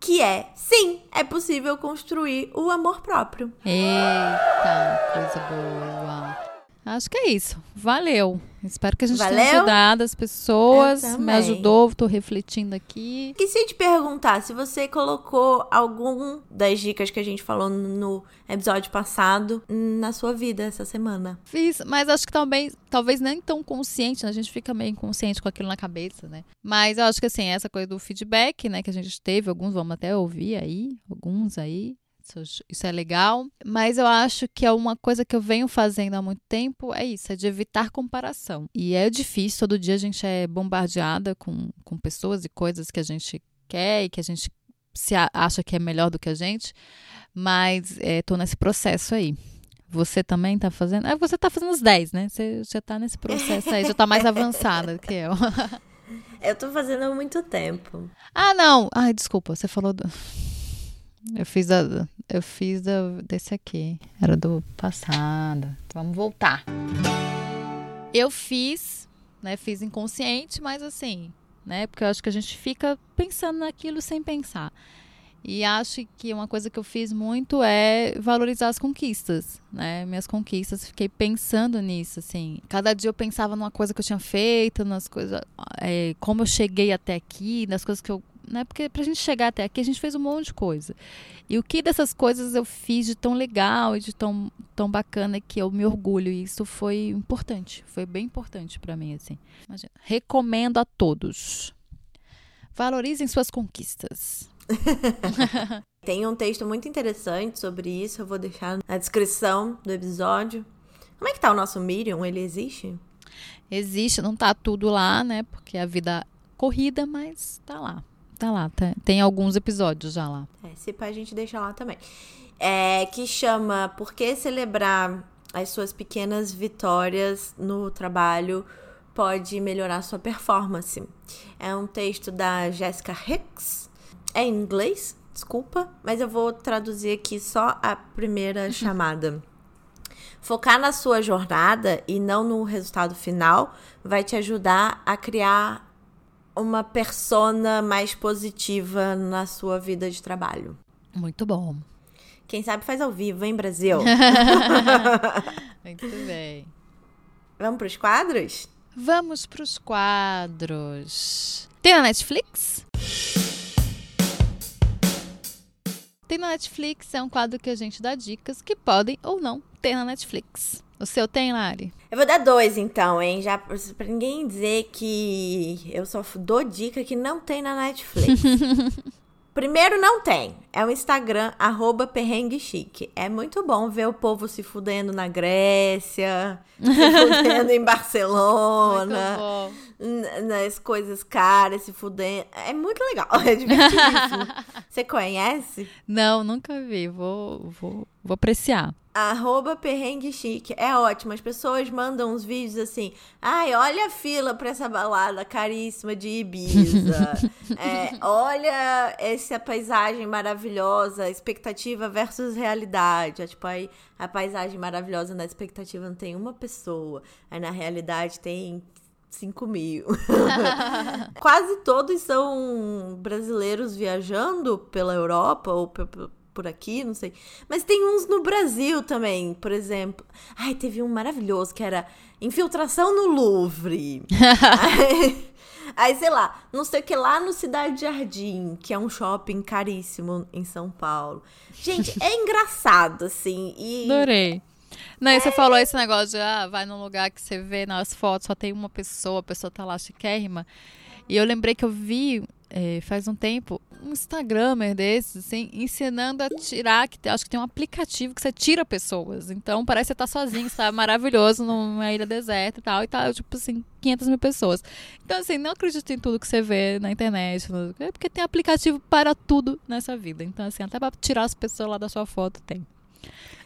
que é: sim, é possível construir o amor próprio. Eita, coisa boa. Acho que é isso. Valeu. Espero que a gente Valeu? tenha ajudado as pessoas. Me ajudou, tô refletindo aqui. Esqueci de perguntar se você colocou algum das dicas que a gente falou no episódio passado na sua vida essa semana. Fiz, mas acho que também, talvez nem tão consciente, né? A gente fica meio inconsciente com aquilo na cabeça, né? Mas eu acho que assim, essa coisa do feedback, né, que a gente teve, alguns vamos até ouvir aí, alguns aí. Isso, isso é legal, mas eu acho que é uma coisa que eu venho fazendo há muito tempo, é isso, é de evitar comparação. E é difícil, todo dia a gente é bombardeada com, com pessoas e coisas que a gente quer e que a gente se acha que é melhor do que a gente, mas é, tô nesse processo aí. Você também tá fazendo? É, você tá fazendo os 10, né? Você já tá nesse processo aí, já tá mais avançada que eu. Eu tô fazendo há muito tempo. Ah, não! Ai, desculpa, você falou do. Eu fiz a. Eu fiz desse aqui. Era do passado. Então, vamos voltar. Eu fiz, né? Fiz inconsciente, mas assim, né? Porque eu acho que a gente fica pensando naquilo sem pensar. E acho que uma coisa que eu fiz muito é valorizar as conquistas, né? Minhas conquistas, fiquei pensando nisso, assim. Cada dia eu pensava numa coisa que eu tinha feito, nas coisas, é, como eu cheguei até aqui, nas coisas que eu, né? Porque pra gente chegar até aqui, a gente fez um monte de coisa. E o que dessas coisas eu fiz de tão legal e de tão, tão bacana que eu me orgulho. E isso foi importante, foi bem importante pra mim, assim. Imagina. Recomendo a todos. Valorizem suas conquistas. Tem um texto muito interessante sobre isso, eu vou deixar na descrição do episódio. Como é que tá o nosso Medium? Ele existe? Existe, não tá tudo lá, né? Porque a vida é corrida, mas tá lá. Tá lá, tá- tem alguns episódios já lá. É, se pá, a gente deixa lá também. É, que chama Por que celebrar as suas pequenas vitórias no trabalho pode melhorar sua performance. É um texto da Jessica Hicks. É em inglês, desculpa, mas eu vou traduzir aqui só a primeira chamada. Focar na sua jornada e não no resultado final vai te ajudar a criar uma persona mais positiva na sua vida de trabalho. Muito bom. Quem sabe faz ao vivo, hein, Brasil? Muito bem. Vamos pros quadros? Vamos pros quadros. Tem na Netflix? Tem na Netflix, é um quadro que a gente dá dicas que podem ou não ter na Netflix. O seu tem, Lari? Eu vou dar dois, então, hein? Já pra ninguém dizer que eu só dou dica que não tem na Netflix. Primeiro, não tem. É o Instagram, arroba perrengue chique. É muito bom ver o povo se fudendo na Grécia, se fudendo em Barcelona. nas coisas caras, se fudendo. É muito legal, é divertidíssimo. Você conhece? Não, nunca vi. Vou, vou, vou apreciar. Arroba perrengue chique. É ótimo. As pessoas mandam uns vídeos assim. Ai, olha a fila pra essa balada caríssima de Ibiza. É, olha essa paisagem maravilhosa, expectativa versus realidade. É, tipo, aí a paisagem maravilhosa na expectativa não tem uma pessoa. Aí na realidade tem 5 mil. Quase todos são brasileiros viajando pela Europa ou por aqui, não sei. Mas tem uns no Brasil também, por exemplo. Ai, teve um maravilhoso que era Infiltração no Louvre. aí, aí, sei lá, não sei o que lá no Cidade Jardim, que é um shopping caríssimo em São Paulo. Gente, é engraçado, assim. E Adorei. Não, e você falou esse negócio de ah, vai num lugar que você vê nas fotos, só tem uma pessoa, a pessoa tá lá chiquérrima. E eu lembrei que eu vi eh, faz um tempo um Instagramer desses, assim, ensinando a tirar, que acho que tem um aplicativo que você tira pessoas. Então parece que você tá sozinho, está maravilhoso numa ilha deserta e tal, e tá, tipo assim, 500 mil pessoas. Então, assim, não acredito em tudo que você vê na internet, é porque tem aplicativo para tudo nessa vida. Então, assim, até pra tirar as pessoas lá da sua foto tem.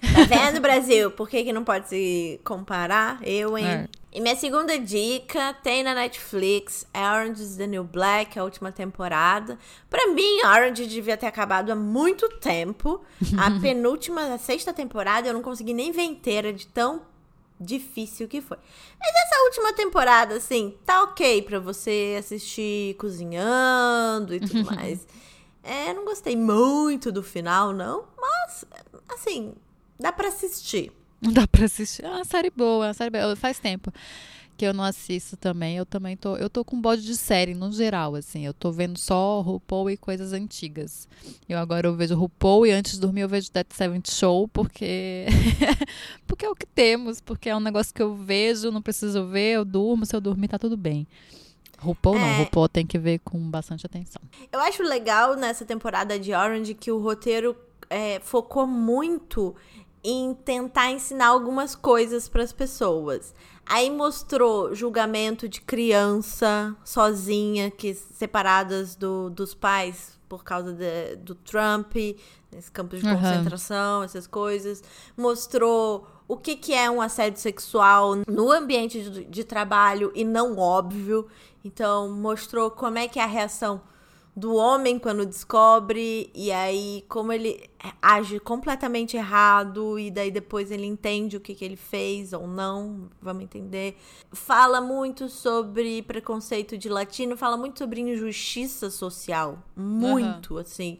Tá vendo, Brasil? Por que, que não pode se comparar? Eu, hein? É. E minha segunda dica tem na Netflix, Orange is the New Black, a última temporada. Pra mim, Orange devia ter acabado há muito tempo. A penúltima, a sexta temporada, eu não consegui nem ver inteira de tão difícil que foi. Mas essa última temporada, assim, tá ok pra você assistir cozinhando e tudo mais. É, não gostei muito do final, não, mas, assim, dá pra assistir. Dá pra assistir. É uma série boa, é uma série boa. Faz tempo que eu não assisto também. Eu também tô. Eu tô com bode de série no geral, assim. Eu tô vendo só RuPaul e coisas antigas. Eu agora eu vejo RuPaul e antes de dormir eu vejo Dead Seventh Show, porque. porque é o que temos, porque é um negócio que eu vejo, não preciso ver, eu durmo, se eu dormir tá tudo bem. RuPaul não, É. RuPaul tem que ver com bastante atenção. Eu acho legal nessa temporada de Orange que o roteiro é, focou muito em tentar ensinar algumas coisas para as pessoas. Aí mostrou julgamento de criança sozinha, que separadas do, dos pais por causa de- do Trump, nesse campo de Aham. concentração, essas coisas. Mostrou o que, que é um assédio sexual no ambiente de, de trabalho e não óbvio. Então, mostrou como é que é a reação do homem quando descobre e aí como ele age completamente errado e daí depois ele entende o que, que ele fez ou não, vamos entender. Fala muito sobre preconceito de latino, fala muito sobre injustiça social, muito assim.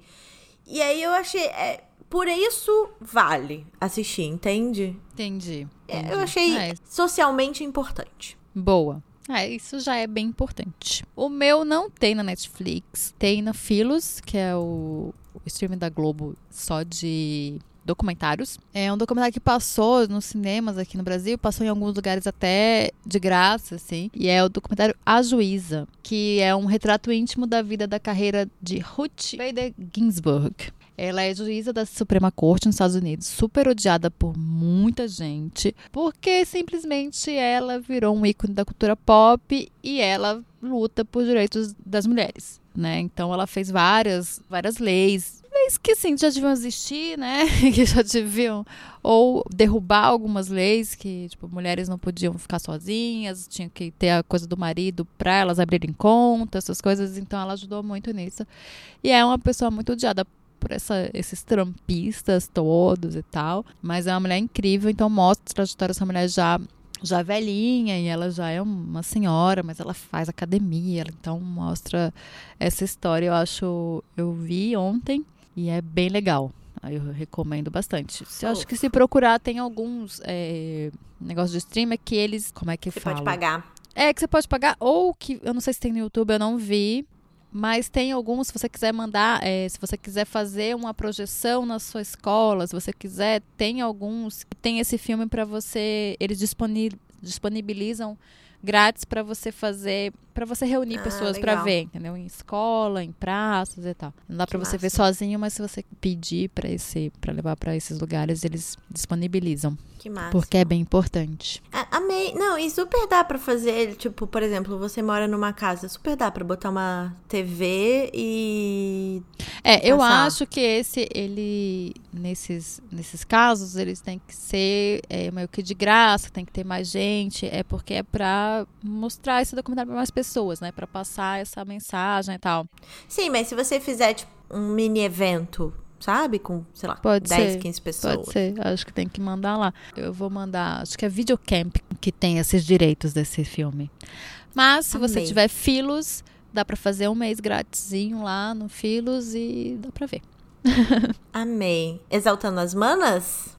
E aí eu achei, é, por isso vale assistir, entende? Entendi. É, entendi. Eu achei É, socialmente importante. Boa. É, isso já é bem importante. O meu não tem na Netflix, tem na Philos, que é o, o streaming da Globo só de documentários. É um documentário que passou nos cinemas aqui no Brasil, passou em alguns lugares até de graça, assim. E é o documentário A Juíza, que é um retrato íntimo da vida da carreira de Ruth Bader Ginsburg. Ela é juíza da Suprema Corte nos Estados Unidos, super odiada por muita gente, porque simplesmente ela virou um ícone da cultura pop e ela luta por direitos das mulheres, né? Então ela fez várias, várias leis, leis que sim já deviam existir, né? que já deviam ou derrubar algumas leis que, tipo, mulheres não podiam ficar sozinhas, tinha que ter a coisa do marido para elas abrirem conta, essas coisas, então ela ajudou muito nisso. E é uma pessoa muito odiada por essa, esses trampistas todos e tal. Mas é uma mulher incrível, então mostra a trajetória dessa mulher já, já velhinha e ela já é uma senhora, mas ela faz academia, ela- então mostra essa história. Eu acho, eu vi ontem e é bem legal. Eu recomendo bastante. Eu acho que se procurar, tem alguns é, negócios de stream é que eles. Como é que Você fala? pode pagar. É, que você pode pagar, ou que eu não sei se tem no YouTube, eu não vi. Mas tem alguns, se você quiser mandar, é, se você quiser fazer uma projeção na sua escola, se você quiser, tem alguns que tem esse filme para você, eles disponi- disponibilizam grátis para você fazer, para você reunir Ah, pessoas para ver, entendeu? Em escola, em praças e tal. Não dá para você ver sozinho, mas se você pedir para esse, para levar para esses lugares, eles disponibilizam, Que massa. porque é bem importante. A- Amei. Não, e super dá pra fazer, tipo, por exemplo, você mora numa casa, super dá pra botar uma TV e. É, eu Passar. acho que esse, ele, nesses, nesses casos, eles têm que ser é, meio que de graça, tem que ter mais gente, é porque é pra mostrar esse documentário pra mais pessoas, né? Pra passar essa mensagem e tal. Sim, mas se você fizer, tipo, um mini evento, sabe? Com, sei lá, Pode 10, ser, 15 pessoas. Pode ser, acho que tem que mandar lá. Eu vou mandar, acho que é Videocamp que tem esses direitos desse filme. Mas, se você Amei. tiver filos, dá pra fazer um mês gratisinho lá no Filos e dá pra ver. Amei. Exaltando as manas?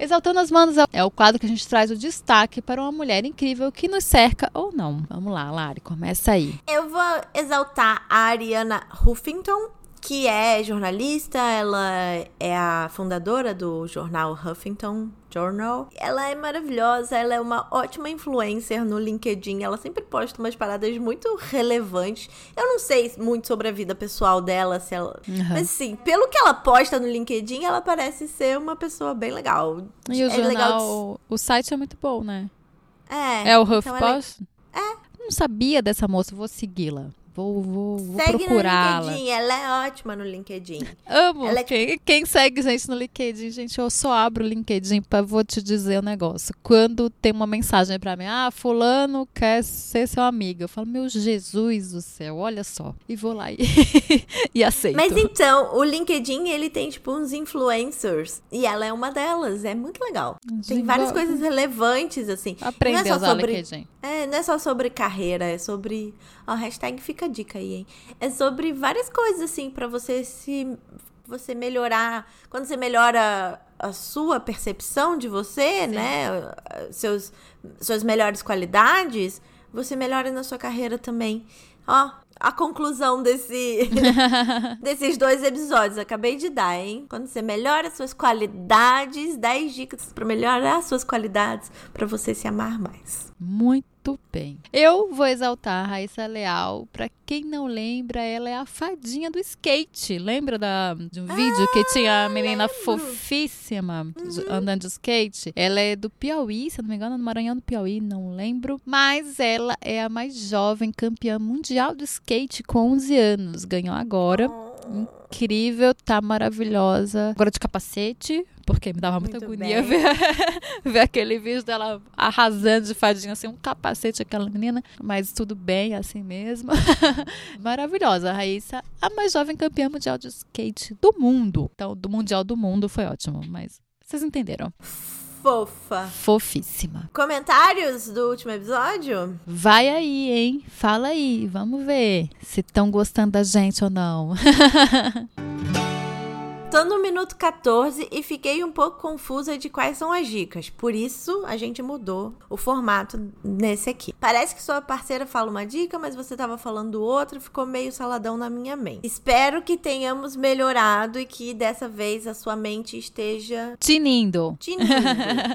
Exaltando as Manas é o quadro que a gente traz o destaque para uma mulher incrível que nos cerca ou não. Vamos lá, Lari, começa aí. Eu vou exaltar a Ariana Huffington, que é jornalista, ela é a fundadora do jornal Huffington Journal. Ela é maravilhosa, ela é uma ótima influencer no LinkedIn, ela sempre posta umas paradas muito relevantes. Eu não sei muito sobre a vida pessoal dela, se ela... Mas assim, pelo que ela posta no LinkedIn, ela parece ser uma pessoa bem legal. E o é legal de jornal, o site é muito bom, né? É, É o então HuffPost? É. Não sabia dessa moça, vou segui-la. Vou, vou, vou Segue no procurá-la. LinkedIn, ela é ótima no LinkedIn. Amo. É- Quem, quem segue gente no LinkedIn, gente, eu só abro o LinkedIn pra vou te dizer um negócio. Quando tem uma mensagem pra mim, ah, fulano quer ser seu amigo. Eu falo, meu Jesus do céu, olha só. E vou lá e, e aceito. Mas então, o LinkedIn, ele tem, tipo, uns influencers. E ela é uma delas. É muito legal. Tem várias coisas relevantes, assim. Aprender é a usar sobre- o LinkedIn. É, não é só sobre carreira, é sobre. Ó, hashtag fica a dica aí, hein? É sobre várias coisas, assim, pra você se você melhorar, quando você melhora a sua percepção de você, Sim. né? Seus, suas melhores qualidades, você melhora na sua carreira também. Ó, a conclusão desse desses dois episódios. Acabei de dar, hein? Quando você melhora suas qualidades, 10 dicas para melhorar suas qualidades para você se amar mais. Muito bem. Eu vou exaltar a Raíssa Leal. Para quem não lembra, ela é a fadinha do skate. Lembra da, de um ah, vídeo que tinha a menina lembro. fofíssima uhum. andando de skate? Ela é do Piauí, se não me engano, no Maranhão do Piauí, não lembro. Mas ela é a mais jovem campeã mundial do skate com 11 anos. Ganhou agora. Oh incrível, tá maravilhosa. Agora de capacete, porque me dava muita Muito agonia ver, ver aquele vídeo dela arrasando de fadinha, assim, um capacete, aquela menina. Mas tudo bem, assim mesmo. Maravilhosa. A Raíssa, a mais jovem campeã mundial de skate do mundo. Então, do Mundial do Mundo foi ótimo, mas vocês entenderam fofa. Fofíssima. Comentários do último episódio? Vai aí, hein? Fala aí, vamos ver se estão gostando da gente ou não. Tô no minuto 14 e fiquei um pouco confusa de quais são as dicas. Por isso, a gente mudou o formato nesse aqui. Parece que sua parceira fala uma dica, mas você tava falando outra, ficou meio saladão na minha mente. Espero que tenhamos melhorado e que dessa vez a sua mente esteja tinindo. Tinindo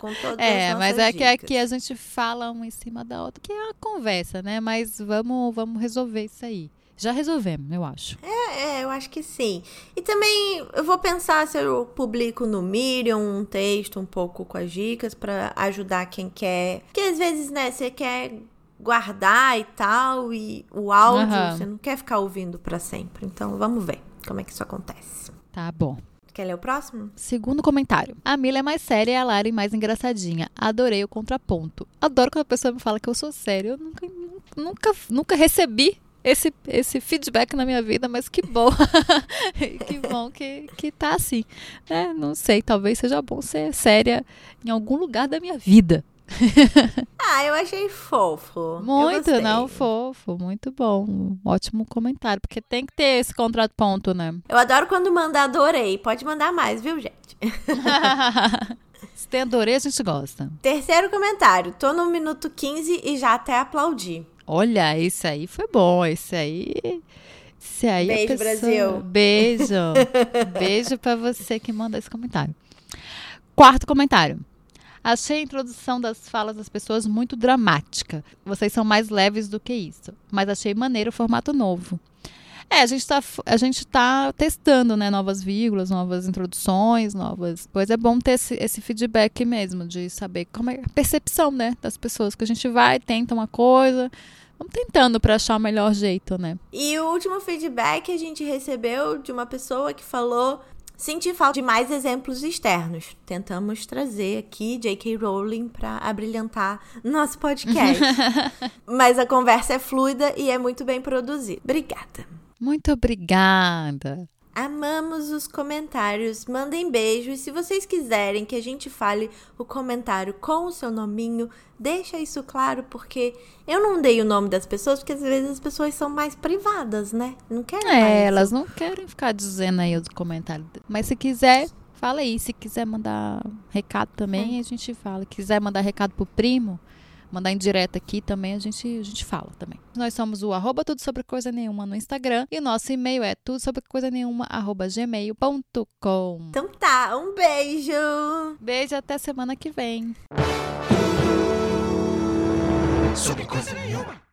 com todas É, as mas é dicas. que aqui a gente fala uma em cima da outra, que é a conversa, né? Mas vamos, vamos resolver isso aí. Já resolvemos, eu acho. É, é, eu acho que sim. E também eu vou pensar se eu publico no Medium um texto um pouco com as dicas para ajudar quem quer. Porque às vezes, né, você quer guardar e tal, e o áudio uhum. você não quer ficar ouvindo para sempre. Então vamos ver como é que isso acontece. Tá bom. Quer ler o próximo? Segundo comentário. A Mila é mais séria e a Lari mais engraçadinha. Adorei o contraponto. Adoro quando a pessoa me fala que eu sou séria. Eu nunca, nunca, nunca recebi esse, esse feedback na minha vida, mas que bom. que bom que, que tá assim. Né? Não sei, talvez seja bom ser séria em algum lugar da minha vida. ah, eu achei fofo. Muito, não, fofo, muito bom. Um ótimo comentário, porque tem que ter esse contraponto, né? Eu adoro quando manda adorei. Pode mandar mais, viu, gente? Se tem adorei, a gente gosta. Terceiro comentário. Tô no minuto 15 e já até aplaudi. Olha, esse aí foi bom. Esse aí. Esse aí Beijo, pessoa... Brasil. Beijo. Beijo para você que manda esse comentário. Quarto comentário. Achei a introdução das falas das pessoas muito dramática. Vocês são mais leves do que isso. Mas achei maneiro o formato novo. É, a gente está a gente tá testando, né, novas vírgulas, novas introduções, novas. Pois é bom ter esse, esse feedback mesmo, de saber como é a percepção, né, das pessoas. Que a gente vai, tenta uma coisa, vamos tentando para achar o melhor jeito, né? E o último feedback a gente recebeu de uma pessoa que falou Senti falta de mais exemplos externos. Tentamos trazer aqui J.K. Rowling para abrilhantar nosso podcast. Mas a conversa é fluida e é muito bem produzida. Obrigada. Muito obrigada. Amamos os comentários. Mandem beijos. Se vocês quiserem que a gente fale o comentário com o seu nominho, deixa isso claro, porque eu não dei o nome das pessoas, porque às vezes as pessoas são mais privadas, né? Não querem. É, elas não querem ficar dizendo aí os comentários. Mas se quiser, fala aí. Se quiser mandar recado também, é. a gente fala. Quiser mandar recado pro primo, mandar em direto aqui também, a gente, a gente fala também. Nós somos o arroba tudo sobre coisa nenhuma no Instagram e nosso e-mail é tudo sobre coisa nenhuma arroba gmail.com. Então tá, um beijo! Beijo até semana que vem. Sobre coisa nenhuma.